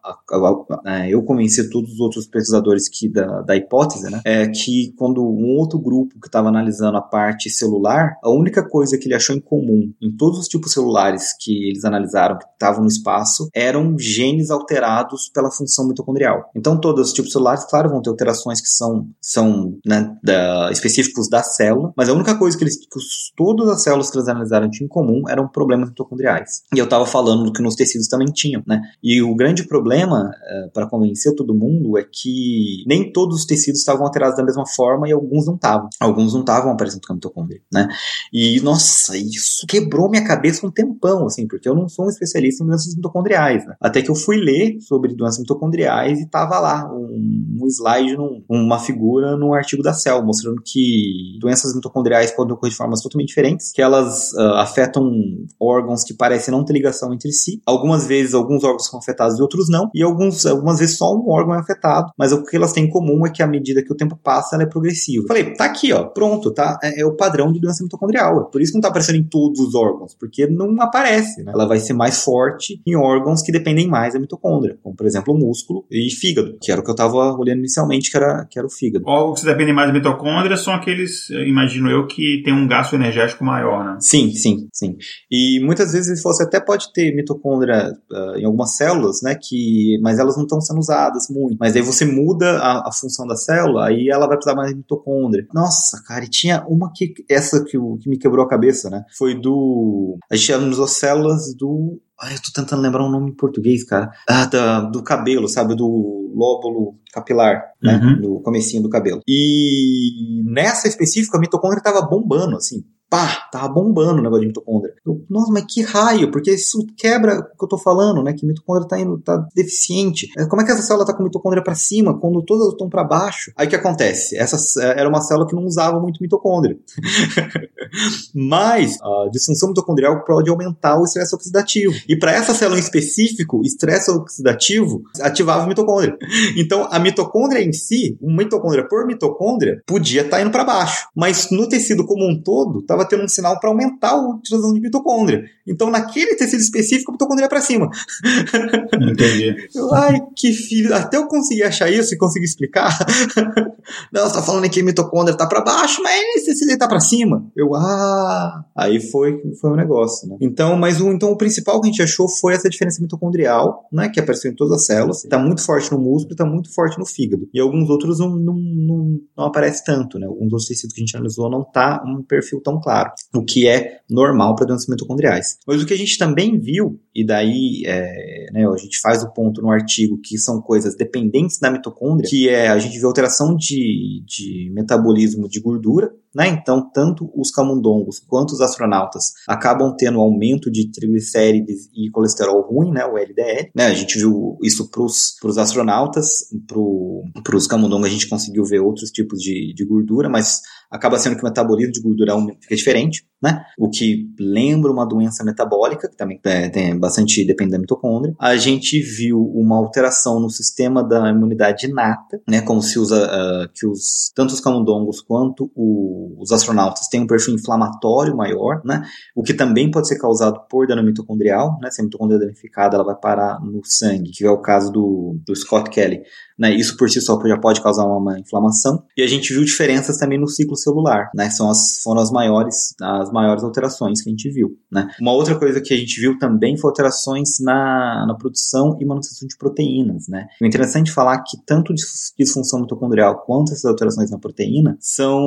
Speaker 3: eu convencer todos os outros pesquisadores que da, da hipótese, né? É que quando um outro grupo que estava analisando a parte celular, a única coisa que ele achou em comum em todos os tipos celulares que eles analisaram que estavam no espaço eram genes alterados pela função mitocondrial. Então, todos os tipos celulares, claro, vão ter alterações que são, são né, da, específicos da célula, mas a única coisa que eles, que os, todas as células que eles analisaram tinham em comum eram problemas mitocondriais. E eu estava falando do que nos tecidos também tinham, né? E o grande problema, é, para convencer todo mundo, é que nem todos os tecidos estavam alterados da mesma forma e alguns não estavam. Alguns não estavam aparecendo com mitocôndria, né? E, nossa, isso quebrou minha cabeça um tempão, assim, porque eu não sou um especialista em doenças mitocondriais, né? Até que eu fui ler sobre doenças mitocondriais e tava lá um, um slide, num, uma figura num artigo da Cell, mostrando que doenças mitocondriais podem ocorrer de formas totalmente diferentes, que elas uh, afetam órgãos que parecem não ter ligação entre si. Algumas vezes, alguns órgãos são afetados e outros não, e alguns, algumas vezes só um órgão é afetado, mas o que elas têm em comum é que à medida que o tempo passa, ela é progressiva. Falei, tá aqui, ó, pronto, tá? É, é o padrão de doença mitocondrial. É por isso que não está aparecendo em todos os órgãos, porque não aparece. Né? Ela vai ser mais forte em órgãos que dependem mais da mitocôndria, como por exemplo o músculo e fígado, que era o que eu estava olhando inicialmente, que era, que era o fígado.
Speaker 1: Órgãos que dependem mais da mitocôndria são aqueles, imagino eu, que tem um gasto energético maior, né?
Speaker 3: Sim, sim, sim. E muitas vezes você até pode ter mitocôndria uh, em algumas células, né, que, mas elas não estão sendo usadas muito. Mas aí você muda a, a função da célula, aí ela vai precisar mais de mitocôndria. Nossa, cara, e tinha uma que essa que, que me quebrou a cabeça, né? Foi do. A gente usou células do. Ai, eu tô tentando lembrar um nome em português, cara. Ah, da, do cabelo, sabe? Do lóbulo capilar, né? Uhum. Do comecinho do cabelo. E nessa específica, a mitocôndria tava bombando, assim pá, tava bombando o negócio de mitocôndria. Eu, Nossa, mas que raio, porque isso quebra o que eu tô falando, né? Que mitocôndria tá, indo, tá deficiente. É, como é que essa célula tá com mitocôndria para cima quando todas estão para baixo? Aí o que acontece? Essa é, era uma célula que não usava muito mitocôndria. Mas a disfunção mitocondrial pode aumentar o estresse oxidativo. E para essa célula em específico, estresse oxidativo ativava a mitocôndria. Então, a mitocôndria em si, uma mitocôndria por mitocôndria, podia estar tá indo para baixo. Mas no tecido como um todo, estava tendo um sinal para aumentar a utilização de mitocôndria. Então, naquele tecido específico, a mitocôndria ia para cima.
Speaker 1: Entendi.
Speaker 3: Ai, que filho. Até eu conseguir achar isso e conseguir explicar. Não, você tá falando que a mitocôndria tá para baixo, mas esse tecido tá para cima. Eu, ah. Aí foi, foi um negócio, né? Então, mas o, então, o principal que a gente achou foi essa diferença mitocondrial, né? Que apareceu em todas as células. Tá muito forte no músculo, tá muito forte no fígado. E alguns outros não, não, não, não aparece tanto, né? Alguns outros tecidos que a gente analisou não tá um perfil tão claro. O que é normal para doenças mitocondriais. Mas o que a gente também viu, e daí é, né, a gente faz o ponto no artigo que são coisas dependentes da mitocôndria, que é a gente vê alteração de, de metabolismo de gordura, né? Então, tanto os camundongos quanto os astronautas acabam tendo aumento de triglicérides e colesterol ruim, né? o LDL. Né? A gente viu isso para os astronautas, para os camundongos a gente conseguiu ver outros tipos de, de gordura, mas acaba sendo que o metabolismo de gordura fica diferente, né? O que lembra uma doença metabólica, que também é, tem bastante depende da mitocôndria. A gente viu uma alteração no sistema da imunidade inata, né? Como se usa uh, que os tanto os camundongos quanto o, os astronautas têm um perfil inflamatório maior, né? O que também pode ser causado por dano mitocondrial, né? Se a mitocôndria é danificada, ela vai parar no sangue, que é o caso do, do Scott Kelly. Né? Isso por si só já pode causar uma, inflamação. E a gente viu diferenças também no ciclo celular, né? São as, foram as maiores, as maiores alterações que a gente viu, né? Uma outra coisa que a gente viu também foi alterações na, na produção e manutenção de proteínas, né? É interessante falar que tanto disfunção mitocondrial quanto essas alterações na proteína são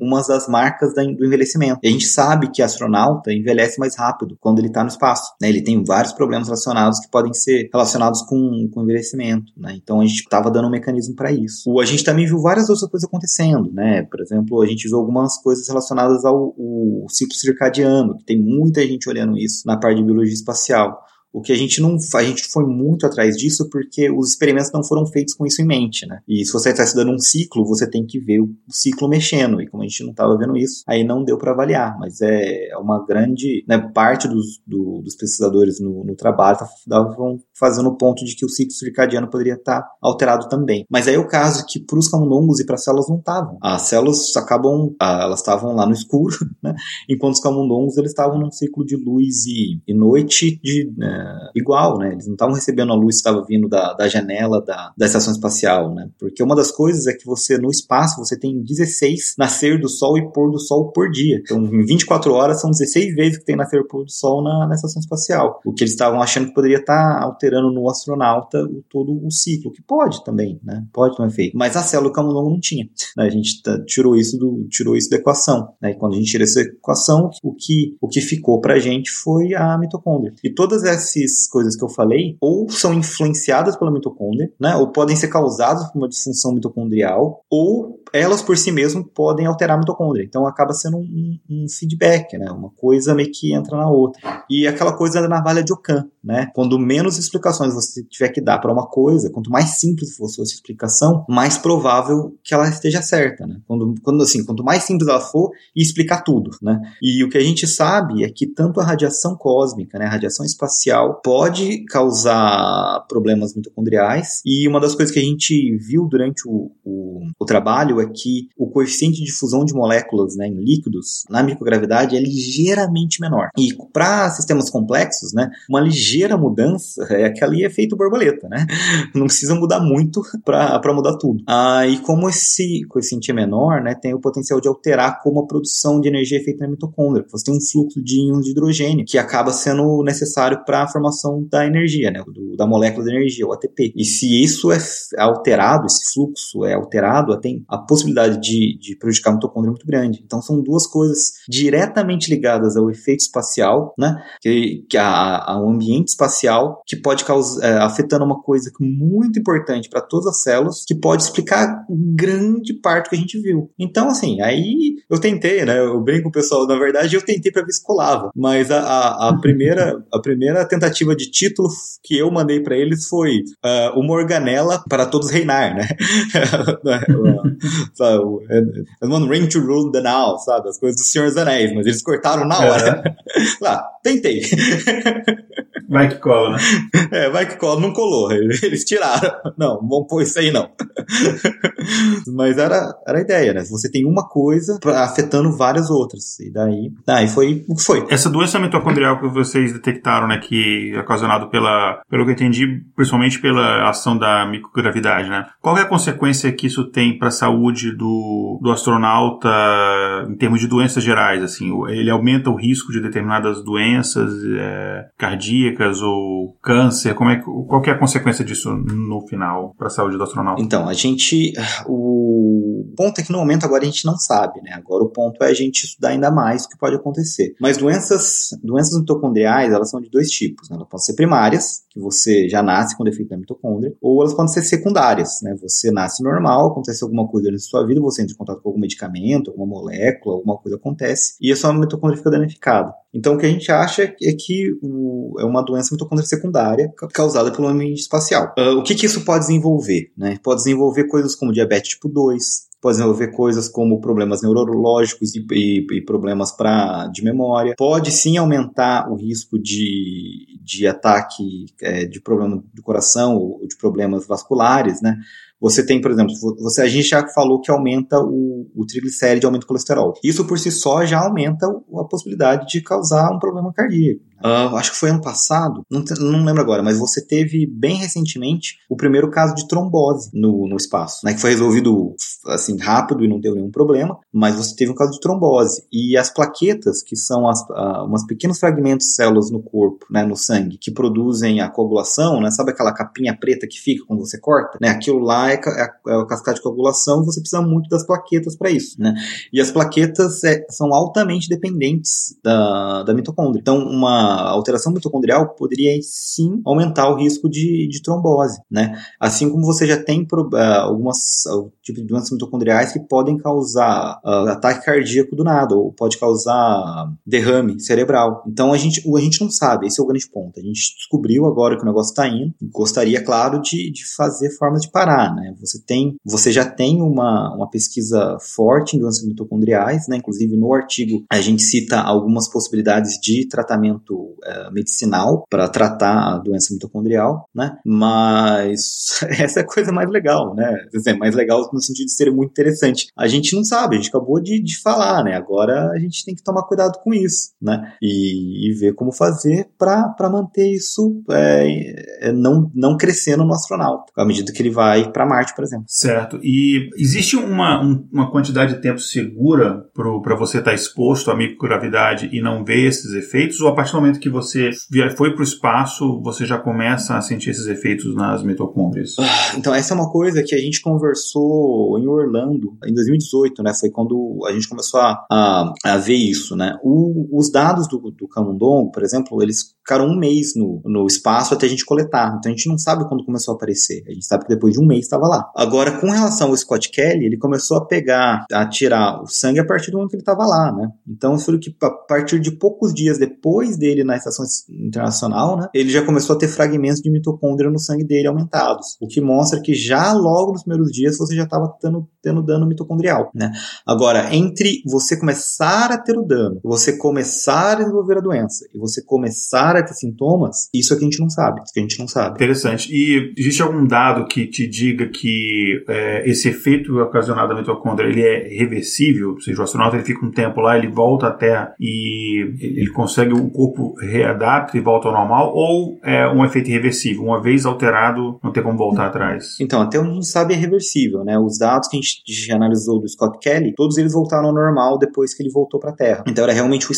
Speaker 3: umas das marcas da, do envelhecimento. E a gente sabe que astronauta envelhece mais rápido quando ele está no espaço, né? Ele tem vários problemas relacionados que podem ser relacionados com, com envelhecimento, né? Então a gente estava dando um mecanismo para isso. A gente também viu várias outras coisas acontecendo, né? Por exemplo, a gente viu algumas coisas relacionadas ao, ao ciclo circadiano, que tem muita gente olhando isso na parte de biologia espacial. O que a gente não a gente foi muito atrás disso porque os experimentos não foram feitos com isso em mente, né? E se você está estudando um ciclo, você tem que ver o ciclo mexendo. E como a gente não estava vendo isso, aí não deu para avaliar. Mas é, é uma grande né, parte dos, do, dos pesquisadores no, no trabalho estavam fazendo o ponto de que o ciclo circadiano poderia estar tá alterado também. Mas aí é o caso que para os camundongos e para as células não estavam. As células acabam, ah, elas estavam lá no escuro, né? Enquanto os camundongos eles estavam num ciclo de luz e, e noite de né, igual, né? Eles não estavam recebendo a luz que estava vindo da, da janela da, da estação espacial, né? Porque uma das coisas é que você, no espaço, você tem 16 nascer do Sol e pôr do Sol por dia. Então, em 24 horas, são 16 vezes que tem nascer e pôr do Sol na, na estação espacial. O que eles estavam achando que poderia estar tá alterando no astronauta o, todo o ciclo, que pode também, né? Pode ter efeito. Mas a célula camundongo não tinha. Né? A gente tá, tirou isso do tirou isso da equação. Né? E quando a gente tira essa equação, o que, o que ficou pra gente foi a mitocôndria. E todas essas essas coisas que eu falei ou são influenciadas pela mitocôndria, né? Ou podem ser causadas por uma disfunção mitocondrial, ou elas por si mesmas podem alterar a mitocôndria. Então acaba sendo um, um, feedback, né? Uma coisa meio que entra na outra. E aquela coisa da navalha de Ockham, né? Quando menos explicações você tiver que dar para uma coisa, quanto mais simples for a sua explicação, mais provável que ela esteja certa, né? Quando, quando assim, quanto mais simples ela for, e explicar tudo, né? E o que a gente sabe é que tanto a radiação cósmica, né, a radiação espacial, pode causar problemas mitocondriais. E uma das coisas que a gente viu durante o, o, o trabalho é que o coeficiente de fusão de moléculas né, em líquidos na microgravidade é ligeiramente menor. E para sistemas complexos, né, uma ligeira mudança é que ali é feito borboleta, né? Não precisa mudar muito para mudar tudo. Ah, e como esse coeficiente é menor, né, tem o potencial de alterar como a produção de energia é feita na mitocôndria. Você tem um fluxo de íons de hidrogênio que acaba sendo necessário para a formação da energia, né, do, da molécula de energia, o ATP. E se isso é alterado, esse fluxo é alterado, tem a possibilidade de, de prejudicar a mitocôndria muito grande. Então são duas coisas diretamente ligadas ao efeito espacial, né? Que, que a, a, o ambiente espacial que pode causar, é, afetando uma coisa muito importante para todas as células, que pode explicar grande parte que a gente viu. Então, assim, aí eu tentei, né? Eu brinco com o pessoal, na verdade, eu tentei para ver se colava, mas a, a, a primeira a primeira tentativa de título que eu mandei para eles foi uh, uma organela para todos reinar, né? sabe, one ring to rule the now, sabe? As coisas do Senhor dos Anéis, mas eles cortaram na hora. Lá, tentei.
Speaker 1: Vai que cola, né?
Speaker 3: É, vai que cola. Não colou. Eles tiraram. Não, vamos pôr isso aí não. Mas era, era a ideia, né? Você tem uma coisa afetando várias outras. E daí, daí foi o que foi.
Speaker 1: Essa doença mitocondrial que vocês detectaram, né? Que ocasionado pela, pelo que eu entendi, principalmente pela ação da microgravidade, né? Qual é a consequência que isso tem para a saúde do, do astronauta em termos de doenças gerais? Assim, ele aumenta o risco de determinadas doenças é, cardíacas? cardíacas ou câncer? Como é, qual é a consequência disso no final para a saúde do astronauta?
Speaker 3: Então, a gente. O ponto é que no momento agora a gente não sabe, né? Agora o ponto é a gente estudar ainda mais o que pode acontecer. Mas doenças, doenças mitocondriais, elas são de dois tipos, né? Elas podem ser primárias, que você já nasce com defeito da mitocôndria, ou elas podem ser secundárias, né? Você nasce normal, acontece alguma coisa na sua vida, você entra em contato com algum medicamento, alguma molécula, alguma coisa acontece, e a sua mitocôndria fica danificada. Então o que a gente acha é que o, é uma doença mitocôndria secundária causada pelo ambiente espacial. Uh, o que, que isso pode desenvolver? Né? Pode desenvolver coisas como diabetes tipo 2, pode desenvolver coisas como problemas neurológicos e, e, e problemas pra, de memória. Pode sim aumentar o risco de, de ataque é, de problema do coração ou de problemas vasculares, né? Você tem, por exemplo, você, a gente já falou que aumenta o, o triglicéride, aumenta o colesterol. Isso por si só já aumenta a possibilidade de causar um problema cardíaco. Uh, acho que foi ano passado, não, não lembro agora, mas você teve bem recentemente o primeiro caso de trombose no, no espaço, né? Que foi resolvido assim rápido e não deu nenhum problema, mas você teve um caso de trombose. E as plaquetas, que são as, uh, umas pequenos fragmentos de células no corpo, né, no sangue, que produzem a coagulação, né? Sabe aquela capinha preta que fica quando você corta? Né? Aquilo lá é, é, é o cascade de coagulação e você precisa muito das plaquetas para isso, né? E as plaquetas é, são altamente dependentes da, da mitocôndria. Então, uma alteração mitocondrial poderia sim aumentar o risco de, de trombose, né? Assim como você já tem uh, algumas tipos de doenças mitocondriais que podem causar uh, ataque cardíaco do nada, ou pode causar derrame cerebral. Então a gente, a gente não sabe, esse é o grande ponto. A gente descobriu agora que o negócio está indo, gostaria, claro, de, de fazer formas de parar, né? Você tem, você já tem uma, uma pesquisa forte em doenças mitocondriais, né? Inclusive no artigo a gente cita algumas possibilidades de tratamento uh, medicinal para tratar a doença mitocondrial, né? Mas essa é a coisa mais legal, né? Quer dizer, mais legal no sentido de ser muito interessante. A gente não sabe, a gente acabou de, de falar, né? Agora a gente tem que tomar cuidado com isso, né? E, e ver como fazer para manter isso é, é, não, não crescendo no astronauta, à medida que ele vai para Marte, por exemplo.
Speaker 1: Certo. E existe uma, um, uma quantidade de tempo segura para você estar tá exposto à microgravidade e não ver esses efeitos? Ou a partir do momento que você foi para o espaço, você já começa a sentir esses efeitos nas mitocôndrias?
Speaker 3: Ah, então, essa é uma coisa que a gente conversou em Orlando em 2018, né? Foi quando a gente começou a, a, a ver isso, né? O, os dados do, do Camundongo, por exemplo, eles ficaram um mês no, no espaço até a gente coletar. Então, a gente não sabe quando começou a aparecer. A gente sabe que depois de um mês estava lá. Agora, com relação ao Scott Kelly, ele começou a pegar, a tirar o sangue a partir do momento que ele estava lá, né? Então, foi que a partir de poucos dias depois dele na estação internacional, né, ele já começou a ter fragmentos de mitocôndria no sangue dele aumentados, o que mostra que já logo nos primeiros dias você já estava tendo, tendo dano mitocondrial, né? Agora, entre você começar a ter o dano, você começar a desenvolver a doença e você começar a ter sintomas, isso é que a gente não sabe, isso que a gente não sabe.
Speaker 1: Interessante. E existe algum dado que te diga que é, esse efeito ocasionado da mitocôndria ele é reversível? Ou seja, o astronauta ele fica um tempo lá, ele volta à Terra e ele consegue o corpo readapta e volta ao normal, ou é um efeito irreversível? Uma vez alterado, não tem como voltar atrás?
Speaker 3: Então, até onde a gente sabe é reversível, né? Os dados que a gente analisou do Scott Kelly, todos eles voltaram ao normal depois que ele voltou para a Terra. Então era realmente o,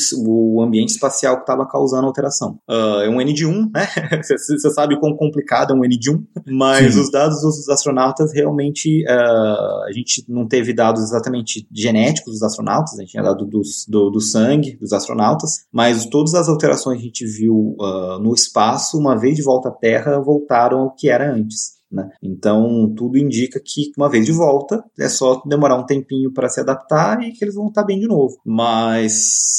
Speaker 3: o ambiente espacial que estava causando a alteração. Uh, é um N de 1, né? Você sabe quão complicado é um N de 1, mas Sim. os dados dos astronautas realmente uh, a gente não teve dados exatamente genéticos dos astronautas, a gente tinha dado dos, do, do sangue dos astronautas, mas todas as alterações que a gente viu uh, no espaço, uma vez de volta à Terra, voltaram ao que era antes. Né? Então, tudo indica que, uma vez de volta, é só demorar um tempinho para se adaptar e que eles vão estar bem de novo. Mas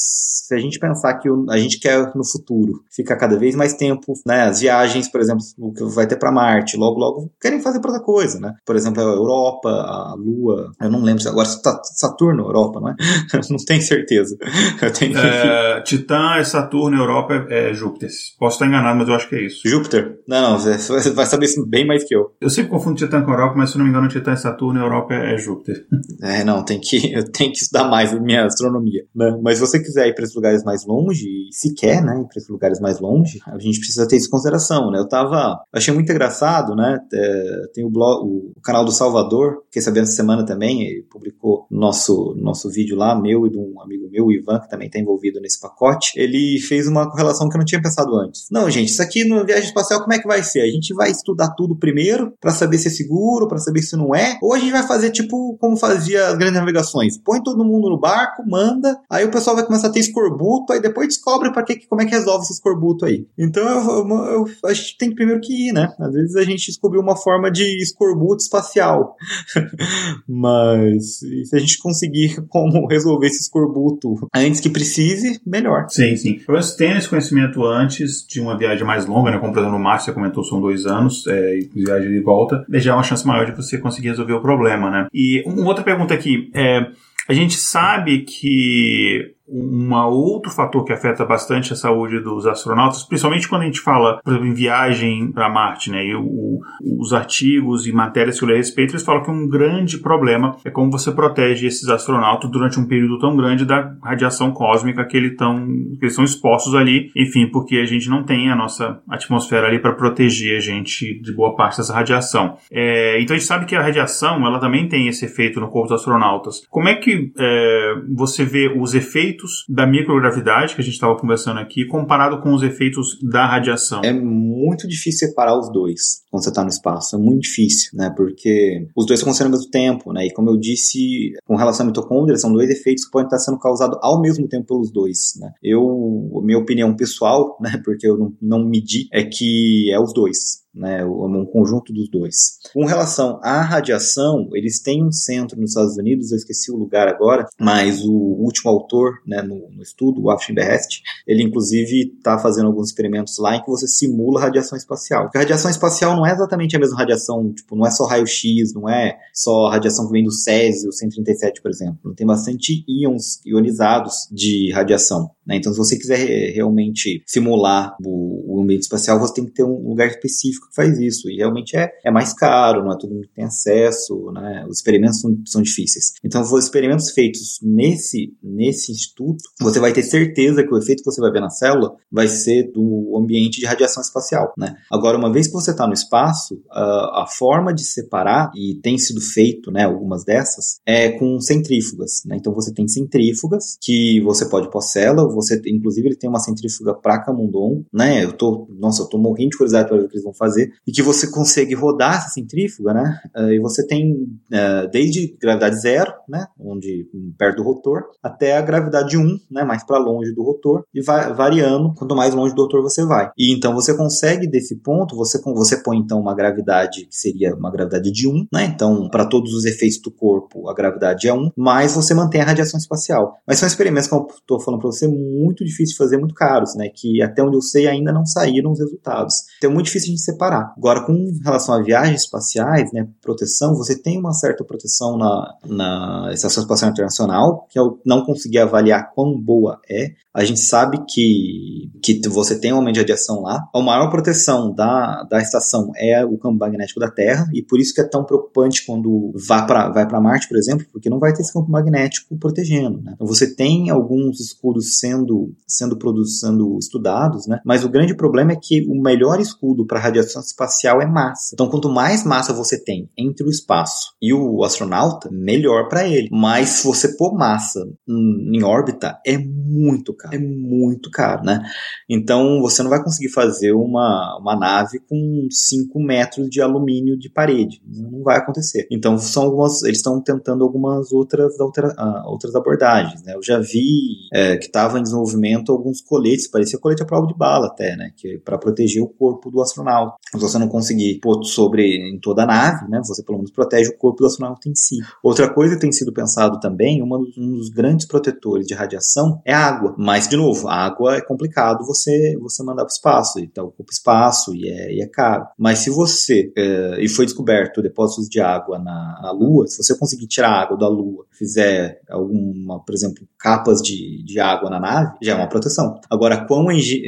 Speaker 3: se a gente pensar que a gente quer no futuro ficar cada vez mais tempo, né? As viagens, por exemplo, o que vai ter para Marte, logo, logo querem fazer para outra coisa, né? Por exemplo, a Europa, a Lua, eu não lembro se agora Saturno, Europa, não é? não tenho certeza.
Speaker 1: Eu tenho é, Titã é Saturno, Europa é, é, Júpiter. Posso estar enganado, mas eu acho que é isso.
Speaker 3: Júpiter? Não, não, você vai saber isso bem mais que eu.
Speaker 1: Eu sempre confundo Titã com Europa, mas se não me engano, Titã é Saturno e Europa é, é Júpiter.
Speaker 3: É, não, tem que, eu tenho que estudar mais a minha astronomia. Né? Mas se você quiser ir para esse lugares mais longe, e se quer, né, ir para esses lugares mais longe, a gente precisa ter isso em consideração, né? Eu tava, achei muito engraçado, né? É, tem o blog, o canal do Salvador, que sabendo essa semana também, ele publicou nosso nosso vídeo lá, meu e de um amigo meu, o Ivan, que também está envolvido nesse pacote. Ele fez uma correlação que eu não tinha pensado antes. Não, gente, isso aqui no viagem espacial como é que vai ser? A gente vai estudar tudo primeiro para saber se é seguro, para saber se não é, ou a gente vai fazer tipo como fazia as grandes navegações, põe todo mundo no barco, manda, aí o pessoal vai começar a ter escorbuto aí depois descobre para que, como é que resolve esse escorbuto aí. Então eu, eu, eu, a gente tem primeiro que ir, né? Às vezes a gente descobriu uma forma de escorbuto espacial. Mas se a gente conseguir como resolver esse escorbuto antes que precise, melhor.
Speaker 1: Sim, sim. Pelo menos tenha esse conhecimento antes de uma viagem mais longa, né? Como por exemplo no Márcio, comentou, são dois anos, é, viagem de volta, já é uma chance maior de você conseguir resolver o problema, né? E uma outra pergunta aqui, é, a gente sabe que um outro fator que afeta bastante a saúde dos astronautas, principalmente quando a gente fala, por exemplo, em viagem para Marte, né? E o, os artigos e matérias que eu li a respeito, eles falam que um grande problema é como você protege esses astronautas durante um período tão grande da radiação cósmica que, ele tão, que eles são expostos ali, enfim, porque a gente não tem a nossa atmosfera ali para proteger a gente de boa parte dessa radiação. É, então a gente sabe que a radiação, ela também tem esse efeito no corpo dos astronautas. Como é que é, você vê os efeitos efeitos da microgravidade que a gente estava conversando aqui comparado com os efeitos da radiação?
Speaker 3: É muito difícil separar os dois quando você está no espaço. É muito difícil, né? Porque os dois acontecendo ao mesmo tempo, né? E como eu disse, com relação à mitocôndria, são dois efeitos que podem estar sendo causados ao mesmo tempo pelos dois, né? Eu, minha opinião pessoal, né? Porque eu não, não medi, é que é os dois né, um conjunto dos dois. Com relação à radiação, eles têm um centro nos Estados Unidos, eu esqueci o lugar agora, mas o último autor né, no, no estudo, o Afshin Behest, ele inclusive está fazendo alguns experimentos lá em que você simula radiação espacial. Porque a radiação espacial não é exatamente a mesma radiação, tipo, não é só raio-x, não é só radiação que vem do Césio 137, por exemplo. Tem bastante íons ionizados de radiação. Né? Então, se você quiser realmente simular o, o, ambiente espacial, você tem que ter um lugar específico que faz isso. E realmente é, é mais caro, não é todo mundo que tem acesso, né? os experimentos são, são difíceis. Então, os experimentos feitos nesse, nesse instituto, você vai ter certeza que o efeito que você vai ver na célula vai ser do ambiente de radiação espacial. Né? Agora, uma vez que você está no espaço, a, a forma de separar, e tem sido feito né, algumas dessas, é com centrífugas. Né? Então, você tem centrífugas que você pode pôr célula, você, inclusive, ele tem uma centrífuga para camundongo, né? Eu tô, nossa, eu tô morrendo de curiosidade para ver o que eles vão fazer. E que você consegue rodar essa centrífuga, né? Uh, e você tem uh, desde gravidade zero, né? Onde perto do rotor, até a gravidade 1, né? Mais para longe do rotor e vai variando quanto mais longe do rotor você vai. E então você consegue desse ponto, você você põe então uma gravidade que seria uma gravidade de 1, né? Então, para todos os efeitos do corpo, a gravidade é 1, mas você mantém a radiação espacial. Mas são experimentos, como eu estou falando para você, muito difícil de fazer, muito caros, né? Que até onde eu sei ainda não saíram os resultados. Então é muito difícil de separar. Agora, com relação a viagens espaciais, né? Proteção, você tem uma certa proteção na, na Estação Espacial Internacional, que eu não consegui avaliar quão boa é. A gente sabe que, que você tem um aumento de radiação lá. A maior proteção da, da estação é o campo magnético da Terra, e por isso que é tão preocupante quando vai para vai Marte, por exemplo, porque não vai ter esse campo magnético protegendo. Né? Então você tem alguns escudos sendo, sendo, sendo estudados, né? mas o grande problema é que o melhor escudo para radiação espacial é massa. Então, quanto mais massa você tem entre o espaço e o astronauta, melhor para ele. Mas se você pôr massa em órbita, é muito caro. É muito caro, né? Então, você não vai conseguir fazer uma, uma nave com 5 metros de alumínio de parede. Não vai acontecer. Então, são algumas. Eles estão tentando algumas outras, uh, outras abordagens. Né? Eu já vi é, que estava em desenvolvimento alguns coletes, parecia colete à prova de bala até, né? Que para proteger o corpo do astronauta. Se você não conseguir pôr sobre em toda a nave, né? Você pelo menos protege o corpo do astronauta em si. Outra coisa que tem sido pensado também, uma, um dos grandes protetores de radiação é a água. Mas, de novo, a água é complicado você, você mandar para o espaço. Então, ocupa espaço e é, e é caro. Mas se você, é, e foi descoberto depósitos de água na, na Lua, se você conseguir tirar a água da Lua, fizer alguma, por exemplo, capas de, de água na nave, já é uma proteção. Agora, quão,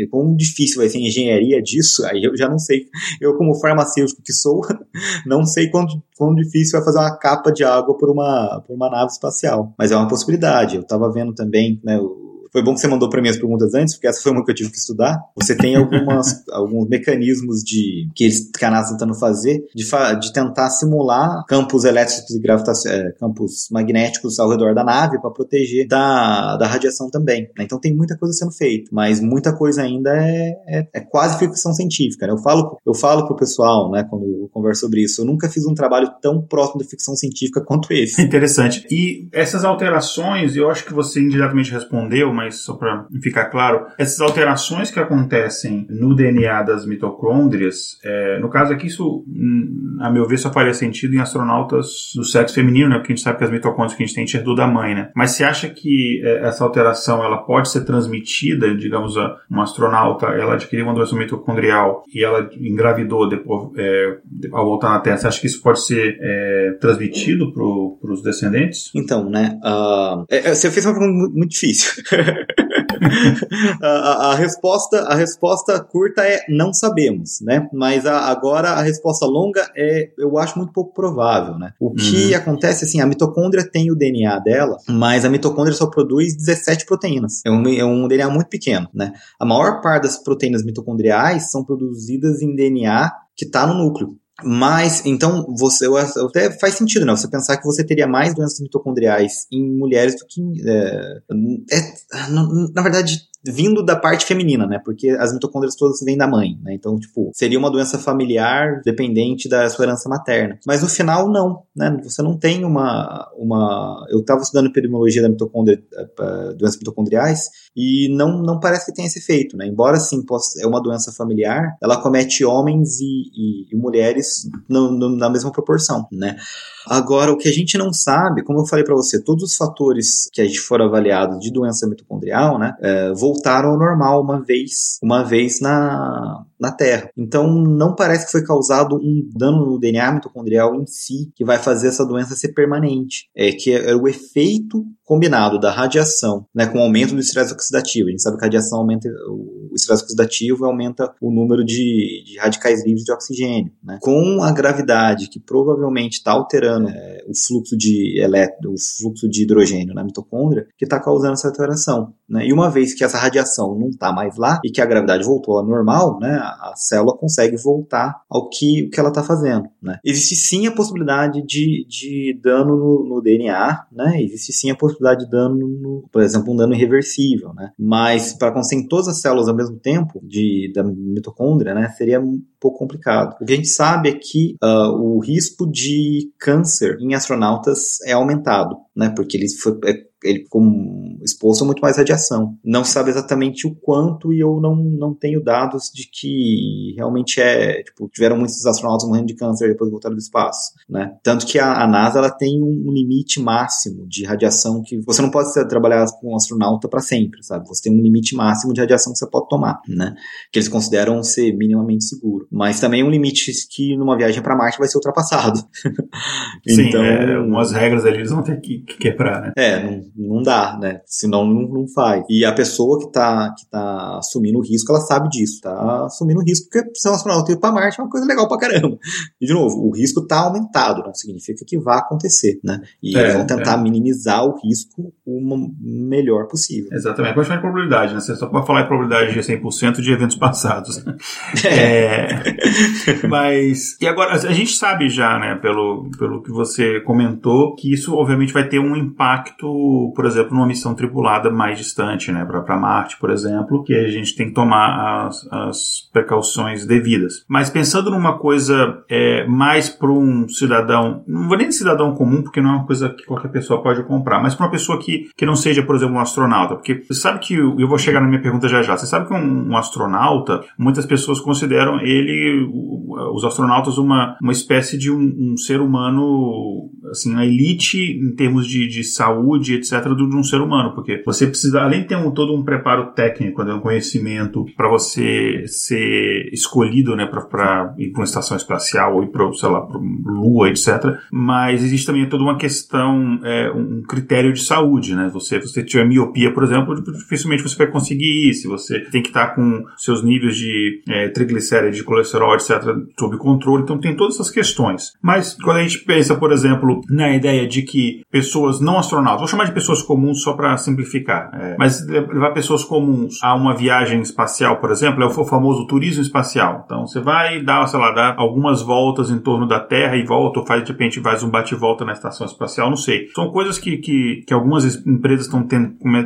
Speaker 3: quão difícil vai ser a engenharia disso, aí eu já não sei. Eu, como farmacêutico que sou, não sei quão, quão difícil é fazer uma capa de água por uma, por uma nave espacial. Mas é uma possibilidade. Eu estava vendo também, né, foi bom que você mandou para mim as perguntas antes, porque essa foi uma que eu tive que estudar. Você tem algumas, alguns mecanismos de que, eles, NASA está tentando fazer de, fa de tentar simular campos elétricos e gravitação, é, campos magnéticos ao redor da nave para proteger da, da radiação também. Né? Então tem muita coisa sendo feita, mas muita coisa ainda é, é, é quase ficção científica. Né? Eu falo eu falo pro pessoal, né, quando eu converso sobre isso, eu nunca fiz um trabalho tão próximo da ficção científica quanto esse.
Speaker 1: Interessante. E essas alterações, eu acho que você indiretamente respondeu, mas só para ficar claro, essas alterações que acontecem no DNA das mitocôndrias, é, no caso aqui, isso, hum, a meu ver, só faria sentido em astronautas do sexo feminino, né? Porque a gente sabe que as mitocôndrias que a gente tem, herdou da mãe, né? Mas você acha que é, essa alteração ela pode ser transmitida, digamos, a uma astronauta, ela adquiriu uma doença mitocondrial e ela engravidou depois, é, ao voltar na Terra, você acha que isso pode ser é, transmitido para os descendentes?
Speaker 3: Então, né? Uh, você fez uma pergunta muito difícil. a, a, resposta, a resposta curta é não sabemos, né? Mas a, agora a resposta longa é, eu acho muito pouco provável, né? O que uhum. acontece, assim, a mitocôndria tem o DNA dela, mas a mitocôndria só produz 17 proteínas. É um, é um DNA muito pequeno, né? A maior parte das proteínas mitocondriais são produzidas em DNA que está no núcleo. Mas, então, você até faz sentido, né? Você pensar que você teria mais doenças mitocondriais em mulheres do que. É, é, na verdade, vindo da parte feminina, né? Porque as mitocôndrias todas vêm da mãe, né? Então, tipo, seria uma doença familiar dependente da sua herança materna. Mas no final, não, né? Você não tem uma. uma... Eu estava estudando epidemiologia da mitocôndria, uh, doenças mitocondriais, e não, não parece que tenha esse efeito, né? Embora, sim, possa, é uma doença familiar, ela comete homens e, e, e mulheres no, no, na mesma proporção, né? Agora, o que a gente não sabe, como eu falei para você, todos os fatores que a gente for avaliados de doença mitocondrial, né, é, voltaram ao normal uma vez, uma vez na, na Terra. Então, não parece que foi causado um dano no DNA mitocondrial em si que vai fazer essa doença ser permanente. É que é, o efeito combinado da radiação, né, com o aumento do estresse oxidativo. A gente sabe que a radiação aumenta o estresse oxidativo aumenta o número de, de radicais livres de oxigênio, né? Com a gravidade que provavelmente está alterando é, o fluxo de elétron, o fluxo de hidrogênio na mitocôndria, que está causando essa alteração, né? E uma vez que essa radiação não está mais lá e que a gravidade voltou ao normal, né? A célula consegue voltar ao que, o que ela está fazendo, né? Existe sim a possibilidade de, de dano no, no DNA, né? Existe sim a possibilidade de dano, no, por exemplo, um dano irreversível, né? Mas para conseguir todas as células ao mesmo tempo de, da mitocôndria, né, seria um pouco complicado. O que a gente sabe é que uh, o risco de câncer em astronautas é aumentado, né? Porque ele foi, é ele ficou exposto a muito mais radiação. Não sabe exatamente o quanto e eu não, não tenho dados de que realmente é, tipo, tiveram muitos astronautas morrendo de câncer depois de voltar do espaço, né? Tanto que a, a NASA ela tem um limite máximo de radiação que você não pode trabalhar com um astronauta para sempre, sabe? Você tem um limite máximo de radiação que você pode tomar, né? Que eles consideram ser minimamente seguro. Mas também um limite que numa viagem para Marte vai ser ultrapassado.
Speaker 1: Sim, então, é, umas regras ali eles vão ter que, que quebrar, né?
Speaker 3: É, não não dá, né? Senão não, não faz. E a pessoa que tá, que tá assumindo o risco, ela sabe disso, tá assumindo o risco, porque ser um astronauta ir pra Marte é uma coisa legal pra caramba. E, de novo, o risco tá aumentado, não significa que vá acontecer, né? E é, eles vão tentar é. minimizar o risco o melhor possível.
Speaker 1: Exatamente, pode falar de probabilidade, né? Você só pode falar em probabilidade de 100% de eventos passados. É. é. Mas, e agora, a gente sabe já, né, pelo, pelo que você comentou, que isso obviamente vai ter um impacto, por exemplo, numa missão tripulada mais distante, né, para Marte, por exemplo, que a gente tem que tomar as, as precauções devidas. Mas pensando numa coisa é, mais para um cidadão, não vou nem de cidadão comum, porque não é uma coisa que qualquer pessoa pode comprar, mas para uma pessoa que, que não seja, por exemplo, um astronauta, porque você sabe que, eu vou chegar na minha pergunta já já, você sabe que um, um astronauta, muitas pessoas consideram ele, os astronautas, uma, uma espécie de um, um ser humano, assim, a elite em termos de, de saúde, etc., de um ser humano, porque você precisa, além de ter um, todo um preparo técnico, né, um conhecimento para você ser escolhido, né, para ir para uma estação espacial ou ir para, sei lá, para Lua, etc., mas existe também toda uma questão, é, um critério de saúde, né, você, você tiver miopia, por exemplo, dificilmente você vai conseguir ir, se você tem que estar tá com seus níveis de é, triglicérides, de colesterol, etc., sob controle, então tem todas essas questões. Mas quando a gente pensa, por exemplo, na ideia de que pessoas não astronautas, vou chamar de pessoas comuns só para simplificar, é, mas levar pessoas comuns a uma viagem espacial, por exemplo, é o famoso turismo espacial. Então você vai dar, sei lá, dar algumas voltas em torno da Terra e volta, ou faz de repente faz um bate-volta na estação espacial, não sei. São coisas que, que, que algumas empresas estão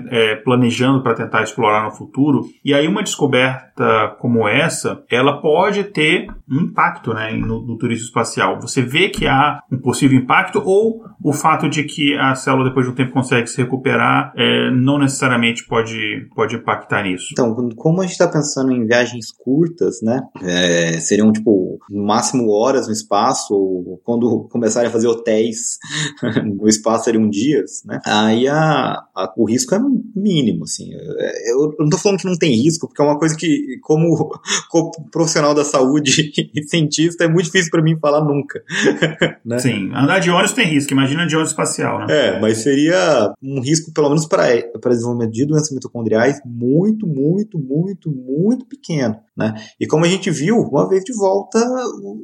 Speaker 1: é, planejando para tentar explorar no futuro. E aí uma descoberta como essa, ela pode ter um impacto né, no, no turismo espacial. Você vê que há um possível impacto ou o fato de que a célula depois de um tempo consegue se recuperar é, não necessariamente pode, pode impactar nisso.
Speaker 3: Então, como a gente está pensando em viagens curtas, né, é, seriam tipo no máximo horas no espaço, ou quando começarem a fazer hotéis no espaço seriam dias, né, aí a, a, o risco é mínimo, assim. É, eu não estou falando que não tem risco, porque é uma coisa que, como, como profissional da saúde e cientista, é muito difícil para mim falar nunca.
Speaker 1: né? Sim, andar de ônibus tem risco, imagina de ônibus espacial, né?
Speaker 3: É, mas seria um risco, pelo menos para desenvolvimento de doenças mitocondriais, muito, muito, muito, muito pequeno. Né? E como a gente viu, uma vez de volta,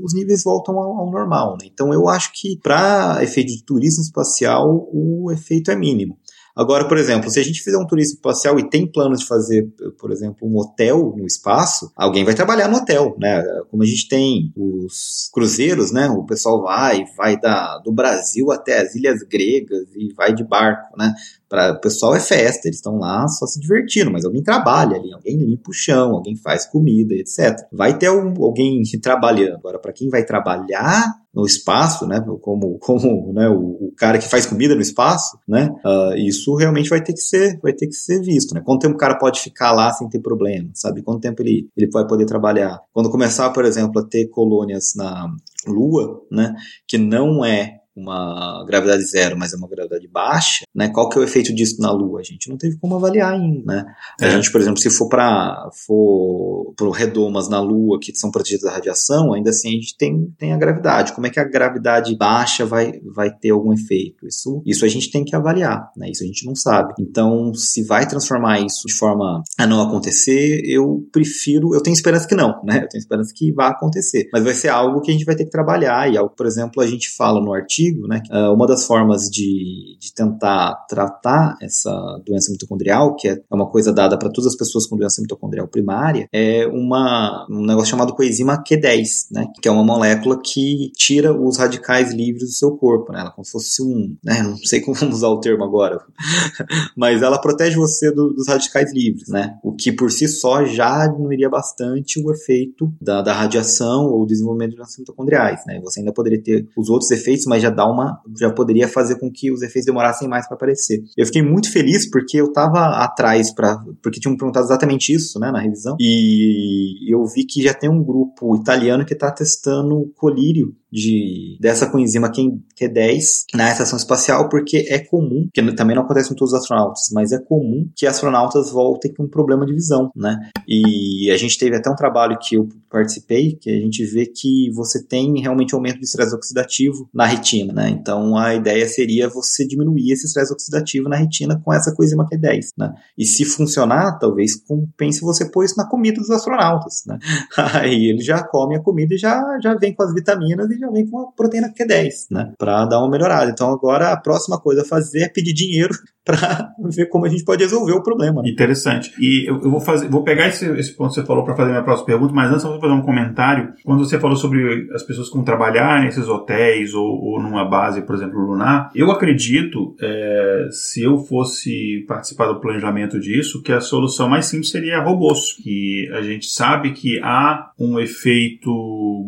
Speaker 3: os níveis voltam ao, ao normal. Né? Então eu acho que para efeito de turismo espacial, o efeito é mínimo. Agora, por exemplo, se a gente fizer um turismo espacial e tem planos de fazer, por exemplo, um hotel no espaço, alguém vai trabalhar no hotel, né? Como a gente tem os cruzeiros, né? O pessoal vai, vai da, do Brasil até as ilhas gregas e vai de barco, né? Para o pessoal é festa, eles estão lá só se divertindo, mas alguém trabalha ali, alguém limpa o chão, alguém faz comida, etc. Vai ter um, alguém trabalhando. Agora, para quem vai trabalhar no espaço, né, como, como né, o, o, cara que faz comida no espaço, né, uh, isso realmente vai ter que ser, vai ter que ser visto, né. Quanto tempo o cara pode ficar lá sem ter problema, sabe? Quanto tempo ele, ele vai poder trabalhar? Quando começar, por exemplo, a ter colônias na Lua, né, que não é uma gravidade zero, mas é uma gravidade baixa, né? Qual que é o efeito disso na Lua? A gente não teve como avaliar ainda, né? É. A gente, por exemplo, se for para for pro redomas na Lua que são protegidas da radiação, ainda assim a gente tem, tem a gravidade. Como é que a gravidade baixa vai, vai ter algum efeito? Isso, isso a gente tem que avaliar, né? Isso a gente não sabe. Então, se vai transformar isso de forma a não acontecer, eu prefiro, eu tenho esperança que não, né? Eu tenho esperança que vá acontecer, mas vai ser algo que a gente vai ter que trabalhar e algo, por exemplo, a gente fala no artigo né, uh, uma das formas de, de tentar tratar essa doença mitocondrial, que é uma coisa dada para todas as pessoas com doença mitocondrial primária, é uma, um negócio chamado coenzima Q10, né, que é uma molécula que tira os radicais livres do seu corpo, né, ela é como se fosse um, né, não sei como usar o termo agora, mas ela protege você do, dos radicais livres, né, o que por si só já diminuiria bastante o efeito da, da radiação ou desenvolvimento de doenças mitocondriais, né, você ainda poderia ter os outros efeitos, mas já dá uma. já poderia fazer com que os efeitos demorassem mais para aparecer. Eu fiquei muito feliz porque eu estava atrás para porque tinham perguntado exatamente isso, né, na revisão, e eu vi que já tem um grupo italiano que está testando colírio de dessa coenzima Q10 na estação espacial, porque é comum, que também não acontece com todos os astronautas, mas é comum que astronautas voltem com um problema de visão, né? E a gente teve até um trabalho que eu participei, que a gente vê que você tem realmente aumento de estresse oxidativo na retina, né? Então a ideia seria você diminuir esse estresse oxidativo na retina com essa coenzima Q10, né? E se funcionar, talvez compense você pôr isso na comida dos astronautas, né? Aí ele já come a comida e já, já vem com as vitaminas e já vem com a proteína Q10, né? Para dar uma melhorada. Então agora a próxima coisa a fazer é pedir dinheiro para ver como a gente pode resolver o problema.
Speaker 1: Né? Interessante. E eu, eu, vou fazer, vou pegar esse, esse ponto que você falou para fazer minha próxima pergunta, mas antes eu vou fazer um comentário. Quando você falou sobre as pessoas que vão trabalhar nesses hotéis ou, ou numa base, por exemplo, lunar, eu acredito, é, se eu fosse participar do planejamento disso, que a solução mais simples seria robôs, que a gente sabe que há um efeito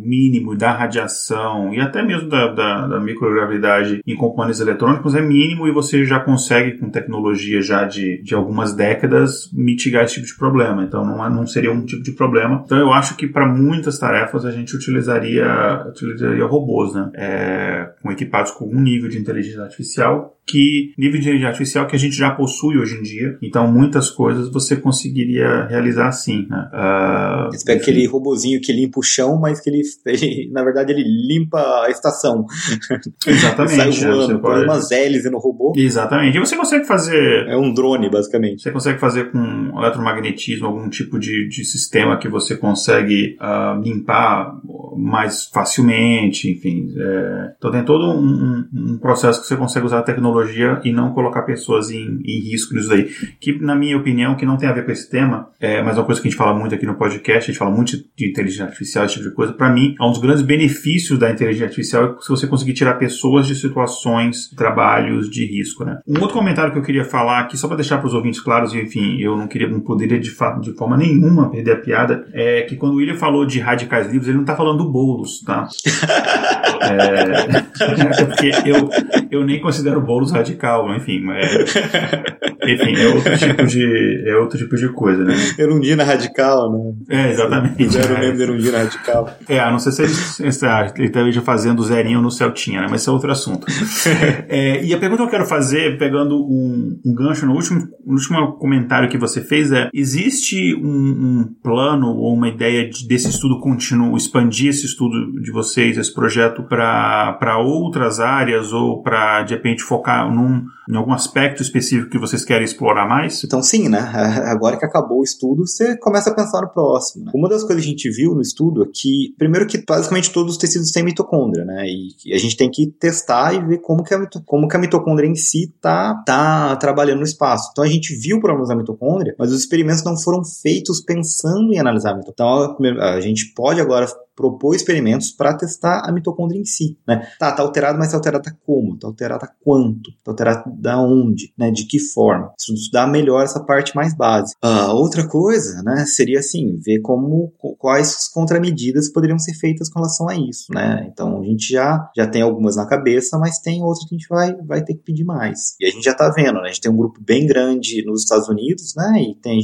Speaker 1: mínimo da radiação e até mesmo da, da, da microgravidade em componentes eletrônicos é mínimo e você já consegue com tecnologia já de, de algumas décadas, mitigar esse tipo de problema. Então não, é, não seria um tipo de problema. Então eu acho que para muitas tarefas a gente utilizaria, utilizaria robôs, né? É, com equipados com algum nível de inteligência artificial que nível de inteligência artificial que a gente já possui hoje em dia. Então, muitas coisas você conseguiria realizar assim, né?
Speaker 3: Uh, pega aquele robozinho que limpa o chão, mas que ele, ele na verdade, ele limpa a estação.
Speaker 1: Exatamente. Sai
Speaker 3: é, voando, é, põe umas hélices no robô.
Speaker 1: Exatamente. E você consegue fazer...
Speaker 3: É um drone, basicamente.
Speaker 1: Você consegue fazer com eletromagnetismo algum tipo de, de sistema que você consegue uh, limpar mais facilmente, enfim. É... Então, tem todo um, um processo que você consegue usar a tecnologia tecnologia e não colocar pessoas em, em risco nisso daí. Que, na minha opinião, que não tem a ver com esse tema, é, mas é uma coisa que a gente fala muito aqui no podcast, a gente fala muito de inteligência artificial, esse tipo de coisa. Para mim, é um dos grandes benefícios da inteligência artificial é se você conseguir tirar pessoas de situações, trabalhos de risco, né? Um outro comentário que eu queria falar aqui, só para deixar para os ouvintes claros, e enfim, eu não queria, não poderia de, de forma nenhuma perder a piada, é que quando o William falou de radicais livres, ele não tá falando do Boulos, tá? é, porque eu, eu nem considero o Boulos radical, enfim, é, enfim, é outro tipo de é outro tipo de coisa, né?
Speaker 3: Erundina radical, né?
Speaker 1: É, exatamente.
Speaker 3: Zero é. mesmo Erundina radical.
Speaker 1: É, a não sei se ele, ele esteja fazendo zerinho no Celtinha, né? Mas isso é outro assunto. é, e a pergunta que eu quero fazer, pegando um, um gancho no último, no último comentário que você fez, é: existe um, um plano ou uma ideia de, desse estudo contínuo, expandir esse estudo de vocês, esse projeto, para outras áreas ou para, de repente, focar num, em algum aspecto específico que vocês querem explorar mais?
Speaker 3: Então, sim, né? Agora que acabou o estudo, você começa a pensar no próximo. Né? Uma das coisas que a gente viu no estudo é que, primeiro, que basicamente todos os tecidos têm mitocôndria, né? E a gente tem que testar e ver como que a, como que a mitocôndria em si tá, tá trabalhando no espaço. Então, a gente viu problemas da mitocôndria, mas os experimentos não foram feitos pensando em analisar a mitocôndria. Então, a gente pode agora propor experimentos para testar a mitocôndria em si, né? Tá, tá alterado, mas tá alterada como? Tá alterada quanto? Tá alterada da onde? Né? De que forma? Estudar melhor essa parte mais básica. Uh, outra coisa, né, seria assim, ver como quais as contramedidas poderiam ser feitas com relação a isso, né? Então a gente já, já tem algumas na cabeça, mas tem outras que a gente vai, vai ter que pedir mais. E a gente já tá vendo, né? A gente tem um grupo bem grande nos Estados Unidos, né? E tem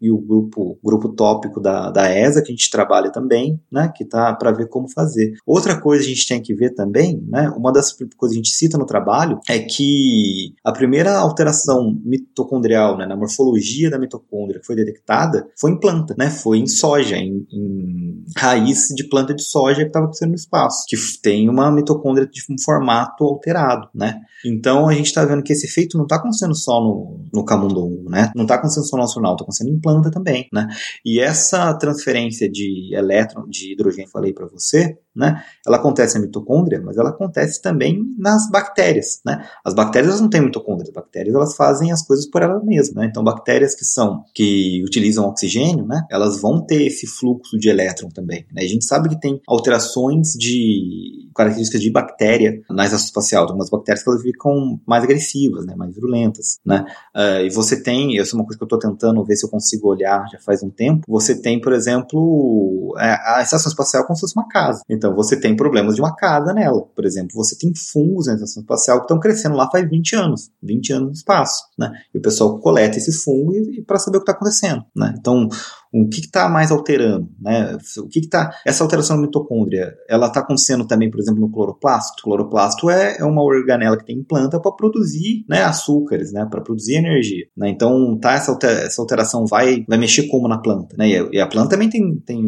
Speaker 3: e o grupo, grupo tópico da, da ESA, que a gente trabalha também, né? Que tá para ver como fazer. Outra coisa que a gente tem que ver também, né? Uma das coisas que a gente cita no trabalho é que a primeira alteração mitocondrial, né, na morfologia da mitocôndria que foi detectada foi em planta, né? Foi em soja, em, em raiz de planta de soja que estava crescendo no espaço, que tem uma mitocôndria de um formato alterado, né? Então a gente está vendo que esse efeito não está acontecendo só no, no camundongo, né? Não está acontecendo só no astronauta, está acontecendo em planta também, né? E essa transferência de elétron, de hidrogênio falei para você, né? Ela acontece na mitocôndria, mas ela acontece também nas bactérias, né? As bactérias não têm mitocôndria, as bactérias elas fazem as coisas por elas mesmas, né? Então bactérias que são que utilizam oxigênio, né? Elas vão ter esse fluxo de elétron também. Né? A gente sabe que tem alterações de características de bactéria na estação espacial, algumas bactérias que elas ficam mais agressivas, né? Mais virulentas, né? Uh, e você tem, isso é uma coisa que eu estou tentando ver se eu consigo olhar já faz um tempo. Você tem, por exemplo, é, a estação espacial como se fosse uma casa. Então você tem problemas de uma casa nela. Por exemplo, você tem fungos na estação espacial que estão crescendo lá faz 20 anos, 20 anos no espaço, né? E o pessoal coleta esses fungos para saber o que está acontecendo, né? Então, o que está mais alterando, né? O que está essa alteração na mitocôndria, ela está acontecendo também, por exemplo no cloroplasto. O cloroplasto é, é uma organela que tem em planta para produzir né, açúcares, né, para produzir energia. Né? Então, tá, essa, alteração vai, vai mexer como na planta. Né? E, a, e a planta também tem, tem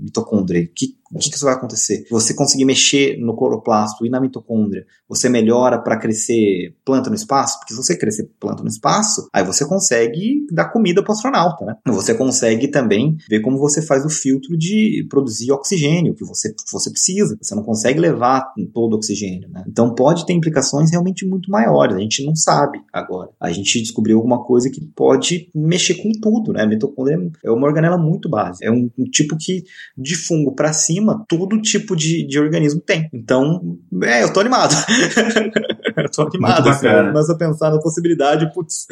Speaker 3: mitocôndria. Que o que, que isso vai acontecer? Você conseguir mexer no cloroplasto e na mitocôndria, você melhora para crescer planta no espaço? Porque se você crescer planta no espaço, aí você consegue dar comida para o astronauta, né? Você consegue também ver como você faz o filtro de produzir oxigênio que você, você precisa. Você não consegue levar todo o oxigênio, né? Então pode ter implicações realmente muito maiores. A gente não sabe agora. A gente descobriu alguma coisa que pode mexer com tudo, né? A mitocôndria é uma organela muito básica. É um, um tipo que de fungo para cima cima, todo tipo de, de organismo tem. Então, é, eu tô animado. eu tô animado. Assim, eu começo a pensar na possibilidade, putz,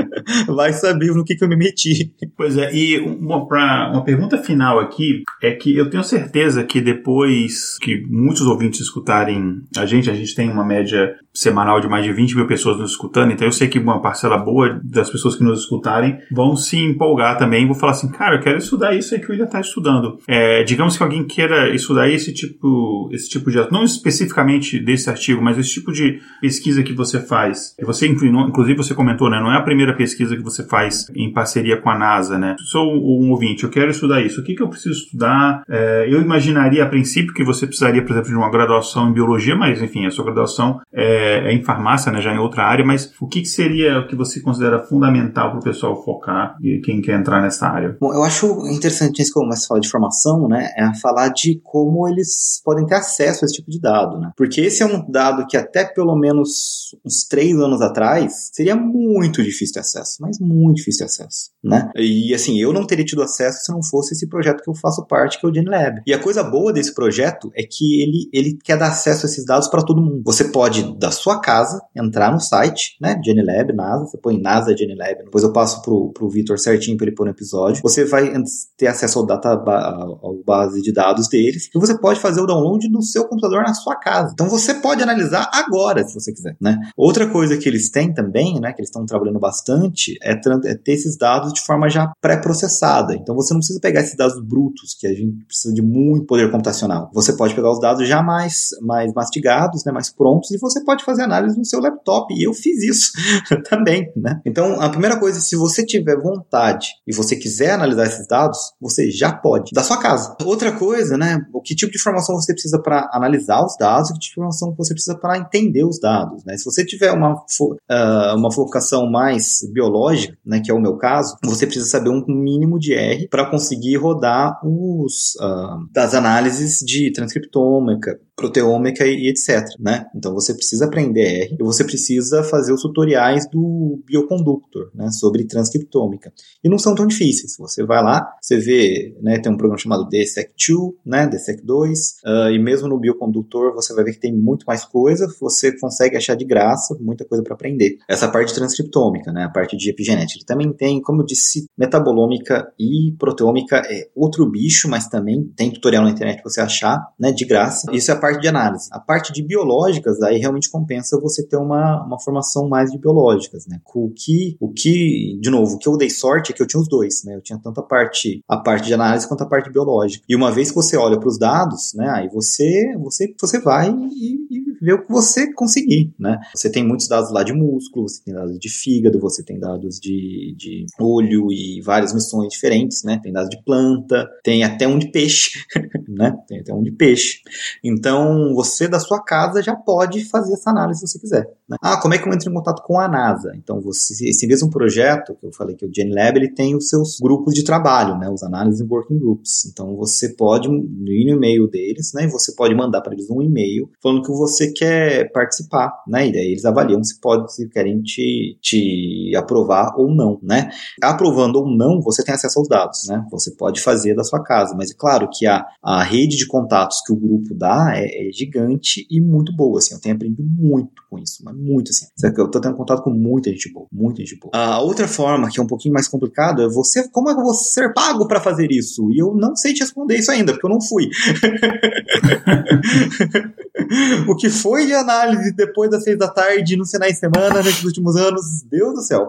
Speaker 3: vai saber no que, que eu me meti.
Speaker 1: Pois é, e uma, pra, uma pergunta final aqui é que eu tenho certeza que depois que muitos ouvintes escutarem a gente, a gente tem uma média semanal de mais de 20 mil pessoas nos escutando, então eu sei que uma parcela boa das pessoas que nos escutarem vão se empolgar também, vou falar assim, cara, eu quero estudar isso aí que o William está estudando. É, digamos que alguém queira estudar esse tipo, esse tipo de, não especificamente desse artigo, mas esse tipo de pesquisa que você faz, você, inclusive você comentou, né, não é a primeira pesquisa que você faz em parceria com a NASA, né, sou um ouvinte, eu quero estudar isso, o que, que eu preciso estudar? É, eu imaginaria a princípio que você precisaria, por exemplo, de uma graduação em biologia, mas enfim, a sua graduação é é, é, em farmácia, né, já em outra área, mas o que, que seria o que você considera fundamental para o pessoal focar e quem quer entrar nessa área?
Speaker 3: Bom, eu acho interessante isso que eu começo a falar de formação, né, é falar de como eles podem ter acesso a esse tipo de dado, né, porque esse é um dado que até pelo menos uns três anos atrás seria muito difícil de acesso, mas muito difícil de acesso, né, e assim, eu não teria tido acesso se não fosse esse projeto que eu faço parte, que é o GenLab. E a coisa boa desse projeto é que ele, ele quer dar acesso a esses dados para todo mundo. Você pode dar sua casa, entrar no site, né? GenLab, NASA, você põe NASA GenLab, depois eu passo pro, pro Vitor certinho para ele pôr no episódio. Você vai ter acesso ao data ao base de dados deles e você pode fazer o download no seu computador na sua casa. Então você pode analisar agora, se você quiser, né? Outra coisa que eles têm também, né, que eles estão trabalhando bastante, é, é ter esses dados de forma já pré-processada. Então você não precisa pegar esses dados brutos, que a gente precisa de muito poder computacional. Você pode pegar os dados já mais, mais mastigados, né, mais prontos, e você pode fazer análise no seu laptop. E eu fiz isso também, né? Então, a primeira coisa, se você tiver vontade e você quiser analisar esses dados, você já pode, da sua casa. Outra coisa, né? O que tipo de informação você precisa para analisar os dados, que tipo de informação você precisa para entender os dados, né? Se você tiver uma, uh, uma focação mais biológica, né, que é o meu caso, você precisa saber um mínimo de R para conseguir rodar os uh, das análises de transcriptômica, proteômica e etc, né? Então você precisa aprender R e você precisa fazer os tutoriais do Bioconductor, né, sobre transcriptômica. E não são tão difíceis. Você vai lá, você vê, né, tem um programa chamado DSEC2, né, DSEC2, uh, e mesmo no Bioconductor você vai ver que tem muito mais coisa, você consegue achar de graça muita coisa para aprender. Essa parte transcriptômica, né, a parte de epigenética. Ele também tem, como eu disse, metabolômica e proteômica é outro bicho, mas também tem tutorial na internet para você achar, né, de graça. Isso é a parte de análise. A parte de biológicas, aí realmente compensa você ter uma, uma formação mais de biológicas, né? O que, o que, de novo, o que eu dei sorte é que eu tinha os dois, né? Eu tinha tanto a parte, a parte de análise quanto a parte biológica. E uma vez que você olha para os dados, né? Aí você, você, você vai e, e o que você conseguir, né? Você tem muitos dados lá de músculo, você tem dados de fígado, você tem dados de, de olho e várias missões diferentes, né? Tem dados de planta, tem até um de peixe, né? Tem até um de peixe. Então, então, você da sua casa já pode fazer essa análise se você quiser. Né? Ah, como é que eu entro em contato com a NASA? Então, você, esse mesmo projeto que eu falei que o GenLab, ele tem os seus grupos de trabalho, né? Os Analysis Working Groups. Então, você pode ir no e-mail deles, né? Você pode mandar para eles um e-mail falando que você quer participar, né? E daí eles avaliam se pode, se querem te, te aprovar ou não, né? Aprovando ou não, você tem acesso aos dados, né? Você pode fazer da sua casa, mas é claro que a, a rede de contatos que o grupo dá é, é, gigante e muito boa, assim, eu tenho aprendido muito com isso, mas muito assim. Eu tô tendo contato com muita gente boa, muita gente boa. A outra forma, que é um pouquinho mais complicado, é você, como é que você ser pago para fazer isso? E eu não sei te responder isso ainda, porque eu não fui. o que foi de análise depois das seis da tarde no finais de semana nesses últimos anos, Deus do céu.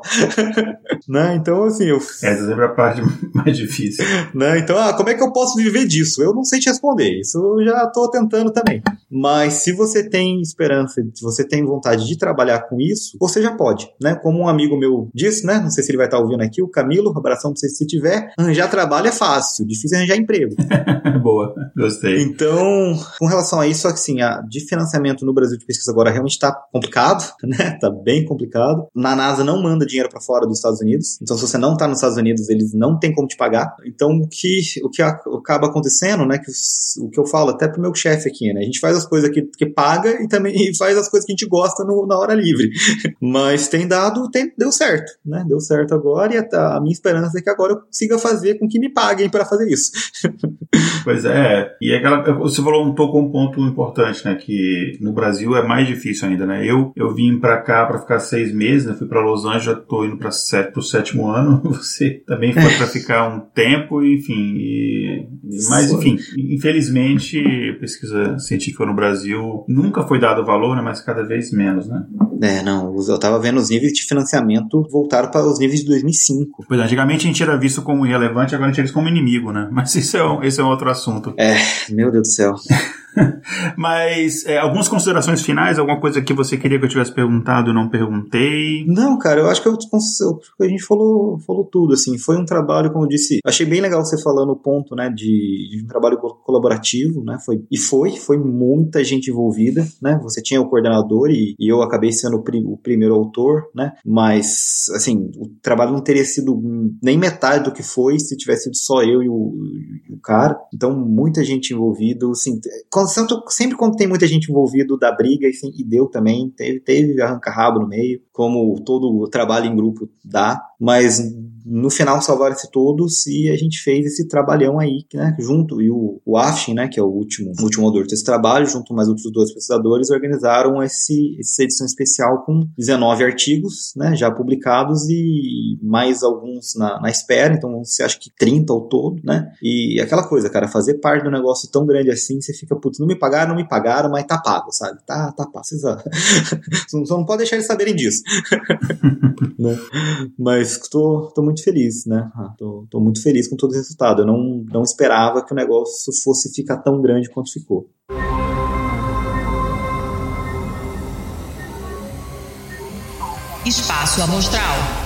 Speaker 3: né? Então, assim, eu.
Speaker 1: Essa sempre é a parte mais difícil.
Speaker 3: Né? Então, ah, como é que eu posso viver disso? Eu não sei te responder. Isso eu já tô tentando também. Mas se você tem esperança, se você tem vontade de trabalhar com isso, você já pode, né? Como um amigo meu disse, né? Não sei se ele vai estar ouvindo aqui, o Camilo, abração pra você se tiver. Arranjar trabalho é fácil, difícil é arranjar emprego.
Speaker 1: Boa, gostei.
Speaker 3: Então, com relação a isso, assim, a, de financiamento no Brasil de pesquisa agora realmente está complicado, né? Tá bem complicado. Na NASA não manda dinheiro para fora dos Estados Unidos. Então, se você não tá nos Estados Unidos, eles não têm como te pagar. Então, o que, o que acaba acontecendo, né? Que o, o que eu falo até pro meu chefe aqui, né? A gente faz as coisas que, que paga e também e faz as coisas que a gente gosta no, na hora livre. Mas tem dado, tem, deu certo, né? Deu certo agora e a, a minha esperança é que agora eu consiga fazer com que me paguem para fazer isso.
Speaker 1: Pois é, e aquela, você falou um tocou um ponto importante, né? Que no Brasil é mais difícil ainda, né? Eu, eu vim para cá para ficar seis meses, né? Fui para Los Angeles, já tô indo para pro sétimo ano. Você também foi para ficar um tempo, enfim. E, mas enfim, infelizmente, pesquisa científica no Brasil nunca foi dado valor, né? Mas cada vez menos, né?
Speaker 3: É, não. Eu tava vendo os níveis de financiamento voltaram para os níveis de 2005.
Speaker 1: Pois é, antigamente a gente era visto como irrelevante, agora a gente é visto como inimigo, né? Mas isso é um, esse é um outro assunto.
Speaker 3: É, meu Deus do céu.
Speaker 1: Mas é, algumas considerações finais, alguma coisa que você queria que eu tivesse perguntado e não perguntei?
Speaker 3: Não, cara, eu acho que eu, a gente falou, falou tudo, assim. Foi um trabalho, como eu disse, achei bem legal você falando o ponto, né, de, de, um trabalho colaborativo, né, foi, e foi, foi muita gente envolvida, né, você tinha o coordenador e, e eu acabei sendo o, pri, o, primeiro autor, né, mas, assim, o trabalho não teria sido nem metade do que foi se tivesse sido só eu e o, e o cara, então muita gente envolvida, assim, sempre quando tem muita gente envolvida da briga, assim, e deu também, teve, teve arranca-rabo no meio, como todo trabalho em grupo dá, mas no final salvaram-se todos e a gente fez esse trabalhão aí, né, junto, e o, o Afshin, né, que é o último, o último autor desse trabalho, junto com mais outros dois pesquisadores, organizaram esse, essa edição especial com 19 artigos, né, já publicados e mais alguns na, na espera, então você acha que 30 ao todo, né, e aquela coisa, cara, fazer parte um negócio tão grande assim, você fica, putz, não me pagaram, não me pagaram, mas tá pago, sabe, tá, tá pago, precisa, só não pode deixar eles saberem disso, né? mas tô, tô muito feliz, né? Ah, tô, tô muito feliz com todo o resultado. Eu não, não esperava que o negócio fosse ficar tão grande quanto ficou.
Speaker 1: Espaço Amostral.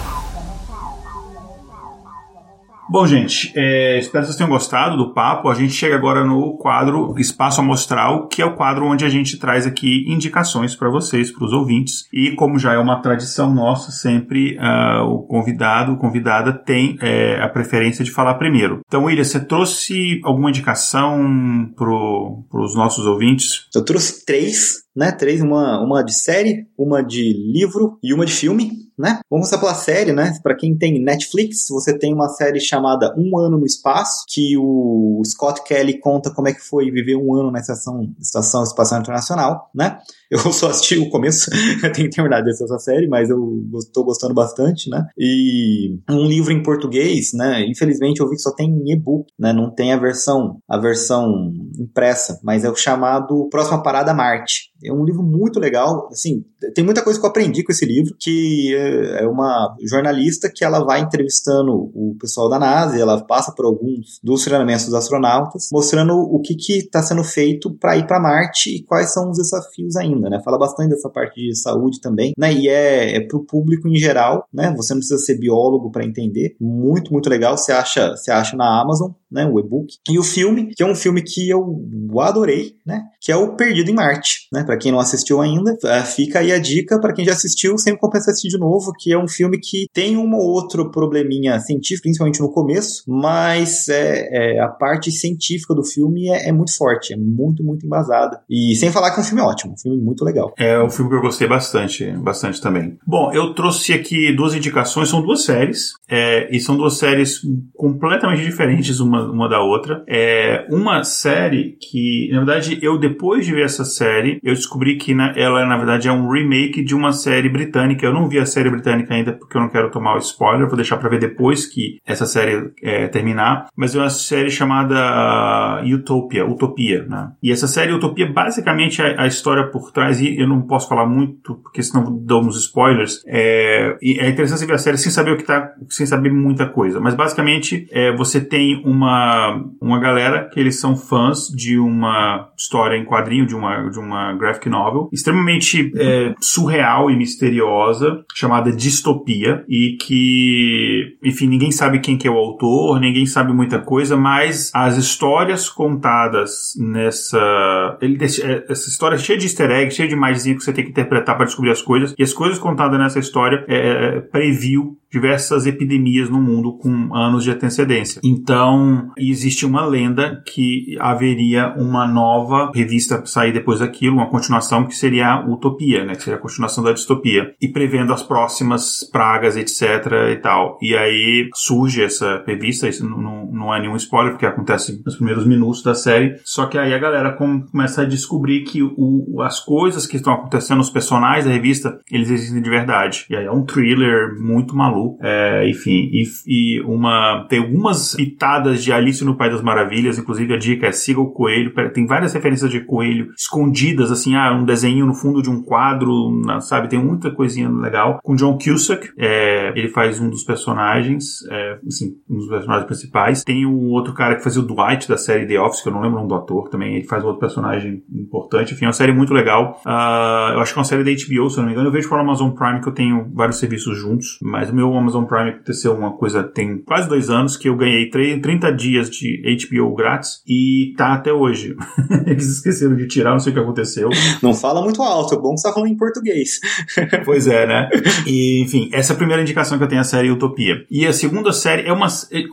Speaker 1: Bom, gente, é, espero que vocês tenham gostado do papo. A gente chega agora no quadro Espaço Amostral, que é o quadro onde a gente traz aqui indicações para vocês, para os ouvintes. E como já é uma tradição nossa, sempre uh, o convidado, convidada tem é, a preferência de falar primeiro. Então, William, você trouxe alguma indicação para os nossos ouvintes?
Speaker 3: Eu trouxe três, né? Três, uma, uma de série, uma de livro e uma de filme né? Vamos começar pela série, né? Para quem tem Netflix, você tem uma série chamada Um Ano no Espaço, que o Scott Kelly conta como é que foi viver um ano na Estação, Estação Espacial Internacional, né? Eu só assisti o começo, tenho que de essa série, mas eu estou gostando bastante, né? E um livro em português, né? Infelizmente eu vi que só tem e-book, né? Não tem a versão, a versão impressa, mas é o chamado Próxima Parada Marte. É um livro muito legal, assim, tem muita coisa que eu aprendi com esse livro, que é uma jornalista que ela vai entrevistando o pessoal da NASA, ela passa por alguns dos treinamentos dos astronautas, mostrando o que está sendo feito para ir para Marte e quais são os desafios ainda, né? Fala bastante dessa parte de saúde também, né? E é, é para o público em geral, né? Você não precisa ser biólogo para entender. Muito, muito legal. Você acha, você acha na Amazon, né? O e-book. E o filme, que é um filme que eu adorei, né? Que é o Perdido em Marte, né? Para quem não assistiu ainda, é, fica aí a dica para quem já assistiu, sempre compensa assistir de novo, que é um filme que tem um ou outro probleminha científico, principalmente no começo, mas é, é a parte científica do filme é, é, muito forte, é muito, muito embasada. E sem falar que é um filme ótimo, um filme muito legal.
Speaker 1: É um filme que eu gostei bastante, bastante também. Bom, eu trouxe aqui duas indicações, são duas séries, é, e são duas séries completamente diferentes uma, uma da outra. É uma série que, na verdade, eu depois de ver essa série, eu descobri que na, ela, na verdade, é um remake de uma série britânica. Eu não vi a série britânica ainda porque eu não quero tomar o spoiler, vou deixar pra ver depois que essa série é, terminar. Mas é uma série chamada Utopia, Utopia, né? E essa série Utopia, basicamente, a, a, história por trás, e eu não posso falar muito, porque senão damos spoilers, é, é interessante ver a série sem saber o que tá, sem saber muita coisa. Mas basicamente, é, você tem uma, uma galera que eles são fãs de uma história em quadrinho, de uma, de uma graphic novel, extremamente é, surreal e misteriosa, chamada Distopia, e que, enfim, ninguém sabe quem que é o autor, ninguém sabe muita coisa, mas as histórias contadas nessa. Ele, é, essa história é cheia de easter eggs, cheia de imagens que você tem que interpretar para descobrir as coisas, e as coisas contadas nessa história é, é previu diversas epidemias no mundo com anos de antecedência. Então, existe uma lenda que haveria uma nova revista sair depois daquilo, uma continuação que seria a Utopia, né, que seria a continuação da distopia, e prevendo as próximas pragas, etc e tal. E aí surge essa revista, isso não, não é nenhum spoiler, porque acontece nos primeiros minutos da série, só que aí a galera começa a descobrir que o, as coisas que estão acontecendo, os personagens da revista, eles existem de verdade. E aí é um thriller muito maluco é, enfim, e, e, uma. Tem algumas pitadas de Alice no País das Maravilhas, inclusive a dica é siga o coelho. Tem várias referências de coelho escondidas, assim, ah, um desenho no fundo de um quadro, sabe? Tem muita coisinha legal. Com John Cusack, é, ele faz um dos personagens, é, assim, um dos personagens principais. Tem o outro cara que fazia o Dwight da série The Office, que eu não lembro o nome do ator também, ele faz outro personagem importante. Enfim, é uma série muito legal. Uh, eu acho que é uma série da HBO, se eu não me engano. Eu vejo pela Amazon Prime que eu tenho vários serviços juntos, mas o meu Amazon Prime aconteceu uma coisa tem quase dois anos que eu ganhei 30 dias de HBO grátis e tá até hoje. Eles esqueceram de tirar, não sei o que aconteceu.
Speaker 3: Não fala muito alto, é bom que você tá falando em português.
Speaker 1: pois é, né? E, enfim, essa é a primeira indicação que eu tenho a série Utopia. E a segunda série é uma.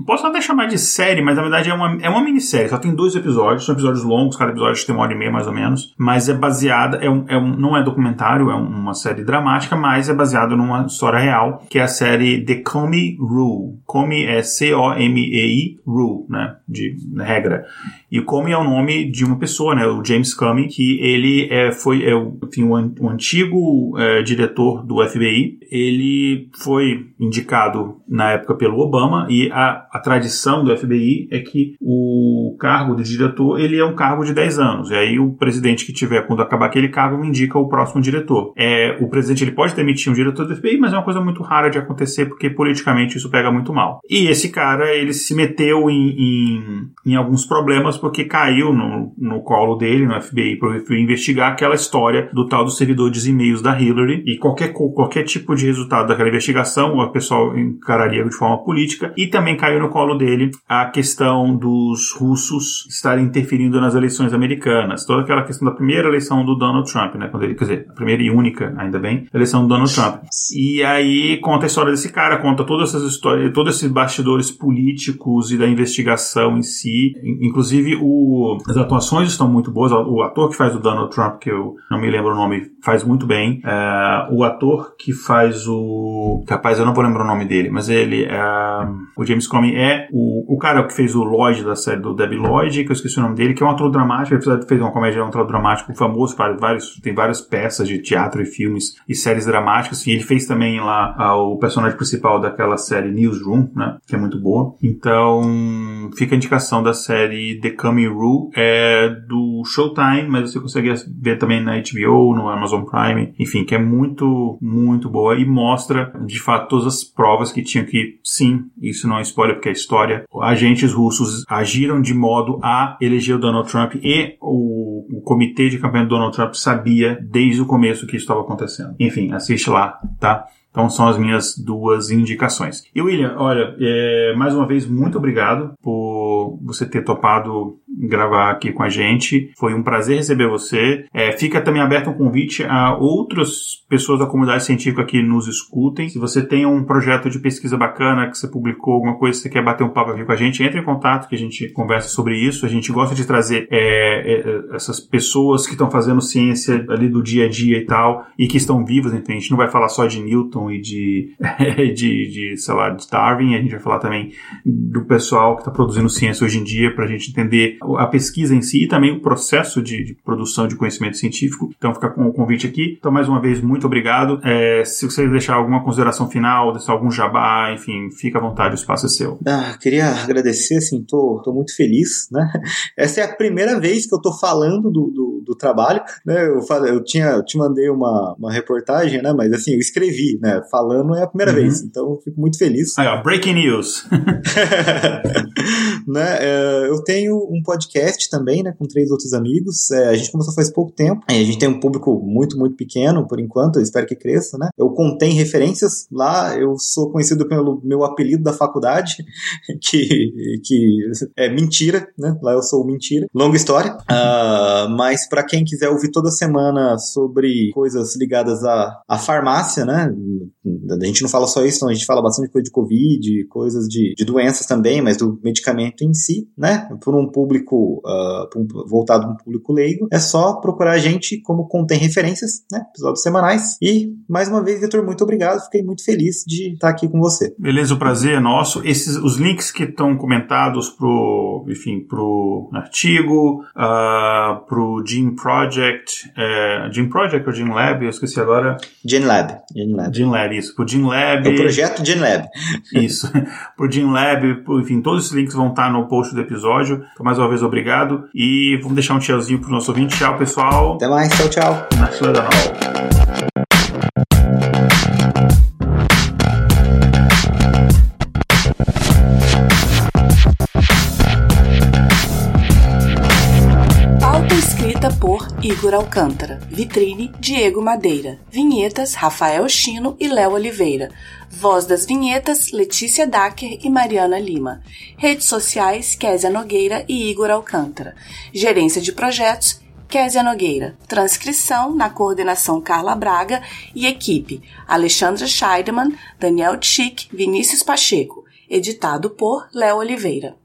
Speaker 1: Posso até chamar de série, mas na verdade é uma, é uma minissérie. Só tem dois episódios, são episódios longos, cada episódio tem uma hora e meia mais ou menos. Mas é baseada, é um, é um, não é documentário, é uma série dramática, mas é baseado numa história real, que é a série The Comey Rule. Comey é C-O-M-E-I, Rule, né? De regra. E o Comey é o nome de uma pessoa, né? O James Comey, que ele é, foi é, enfim, o, an o antigo é, diretor do FBI. Ele foi indicado na época pelo Obama e a, a tradição do FBI é que o cargo de diretor ele é um cargo de 10 anos. E aí o presidente que tiver quando acabar aquele cargo indica o próximo diretor. É, o presidente ele pode demitir um diretor do FBI, mas é uma coisa muito rara de acontecer porque politicamente isso pega muito mal. E esse cara ele se meteu em, em, em alguns problemas porque caiu no, no colo dele, no FBI, para investigar aquela história do tal do servidor de e-mails da Hillary e qualquer, qualquer tipo de resultado daquela investigação o pessoal encararia de forma política e também caiu no colo dele a questão dos russos estarem interferindo nas eleições americanas. Toda aquela questão da primeira eleição do Donald Trump, né? Quando ele, quer dizer, a primeira e única, ainda bem, eleição do Donald Trump. E aí conta a história desse cara, conta todas essas histórias, todos esses bastidores políticos e da investigação em si, inclusive o, as atuações estão muito boas. O ator que faz o Donald Trump, que eu não me lembro o nome, faz muito bem. É, o ator que faz o. Rapaz, eu não vou lembrar o nome dele, mas ele. É, o James Comey é o, o cara que fez o Lloyd da série do Debbie Lloyd, que eu esqueci o nome dele, que é um ator dramático. Ele fez uma comédia, um ator dramático famoso, vários, tem várias peças de teatro e filmes e séries dramáticas. E ele fez também lá ah, o personagem principal daquela série Newsroom, né? Que é muito boa. Então, fica a indicação da série The Coming Rule é do Showtime, mas você consegue ver também na HBO, no Amazon Prime, enfim, que é muito, muito boa e mostra de fato todas as provas que tinham que, sim, isso não é spoiler porque é história, agentes russos agiram de modo a eleger o Donald Trump e o, o comitê de campanha do Donald Trump sabia desde o começo que isso estava acontecendo. Enfim, assiste lá, tá? Então são as minhas duas indicações. E William, olha, é, mais uma vez, muito obrigado por você ter topado gravar aqui com a gente. Foi um prazer receber você. É, fica também aberto um convite a outras pessoas da comunidade científica que nos escutem. Se você tem um projeto de pesquisa bacana, que você publicou alguma coisa, você quer bater um papo aqui com a gente, entre em contato que a gente conversa sobre isso. A gente gosta de trazer é, é, essas pessoas que estão fazendo ciência ali do dia a dia e tal, e que estão vivas. Então a gente não vai falar só de Newton e de, de, de sei lá, de Darwin, a gente vai falar também do pessoal que está produzindo ciência hoje em dia para a gente entender a pesquisa em si e também o processo de, de produção de conhecimento científico. Então fica com o convite aqui. Então, mais uma vez, muito obrigado. É, se você deixar alguma consideração final, deixar algum jabá, enfim, fica à vontade, o espaço é seu.
Speaker 3: Ah, queria agradecer, assim, tô, tô muito feliz, né? Essa é a primeira vez que eu tô falando do, do, do trabalho, né? Eu, falei, eu, tinha, eu te mandei uma, uma reportagem, né? Mas assim, eu escrevi, né? Falando é a primeira uhum. vez, então eu fico muito feliz.
Speaker 1: Aí, ó, breaking news.
Speaker 3: né? É, eu tenho um podcast também, né? Com três outros amigos. É, a gente começou faz pouco tempo. A gente tem um público muito, muito pequeno, por enquanto. Eu espero que cresça, né? Eu contém referências lá. Eu sou conhecido pelo meu apelido da faculdade, que, que é mentira, né? Lá eu sou mentira. Longa história. Uh, mas para quem quiser ouvir toda semana sobre coisas ligadas à, à farmácia, né? A gente não fala só isso, não. A gente fala bastante coisa de Covid, coisas de, de doenças também, mas do medicamento em si, né? Por um público uh, um, voltado para um público leigo. É só procurar a gente como contém referências, né? Episódios semanais. E, mais uma vez, Vitor, muito obrigado. Fiquei muito feliz de estar aqui com você.
Speaker 1: Beleza, o prazer é nosso. Esses, os links que estão comentados pro, enfim, pro artigo, uh, pro Gene Project, é, Gene Project ou Gene Lab? Eu esqueci agora.
Speaker 3: Gene Lab. Gene
Speaker 1: Lab, Gene Lab isso. Pro Gene Lab.
Speaker 3: É o projeto Gene Lab.
Speaker 1: Isso. pro Gene Lab, enfim, todos esses links vão estar no post do episódio. Então, mais uma vez, obrigado. E vamos deixar um tchauzinho pro nosso ouvinte. Tchau, pessoal.
Speaker 3: Até mais. Tchau, tchau.
Speaker 1: Na sua
Speaker 2: por Igor Alcântara. Vitrine, Diego Madeira. Vinhetas, Rafael Chino e Léo Oliveira. Voz das vinhetas, Letícia Dacker e Mariana Lima. Redes sociais, Késia Nogueira e Igor Alcântara. Gerência de projetos, Késia Nogueira. Transcrição na coordenação Carla Braga e equipe Alexandra Scheidemann, Daniel Tchick, Vinícius Pacheco. Editado por Léo Oliveira.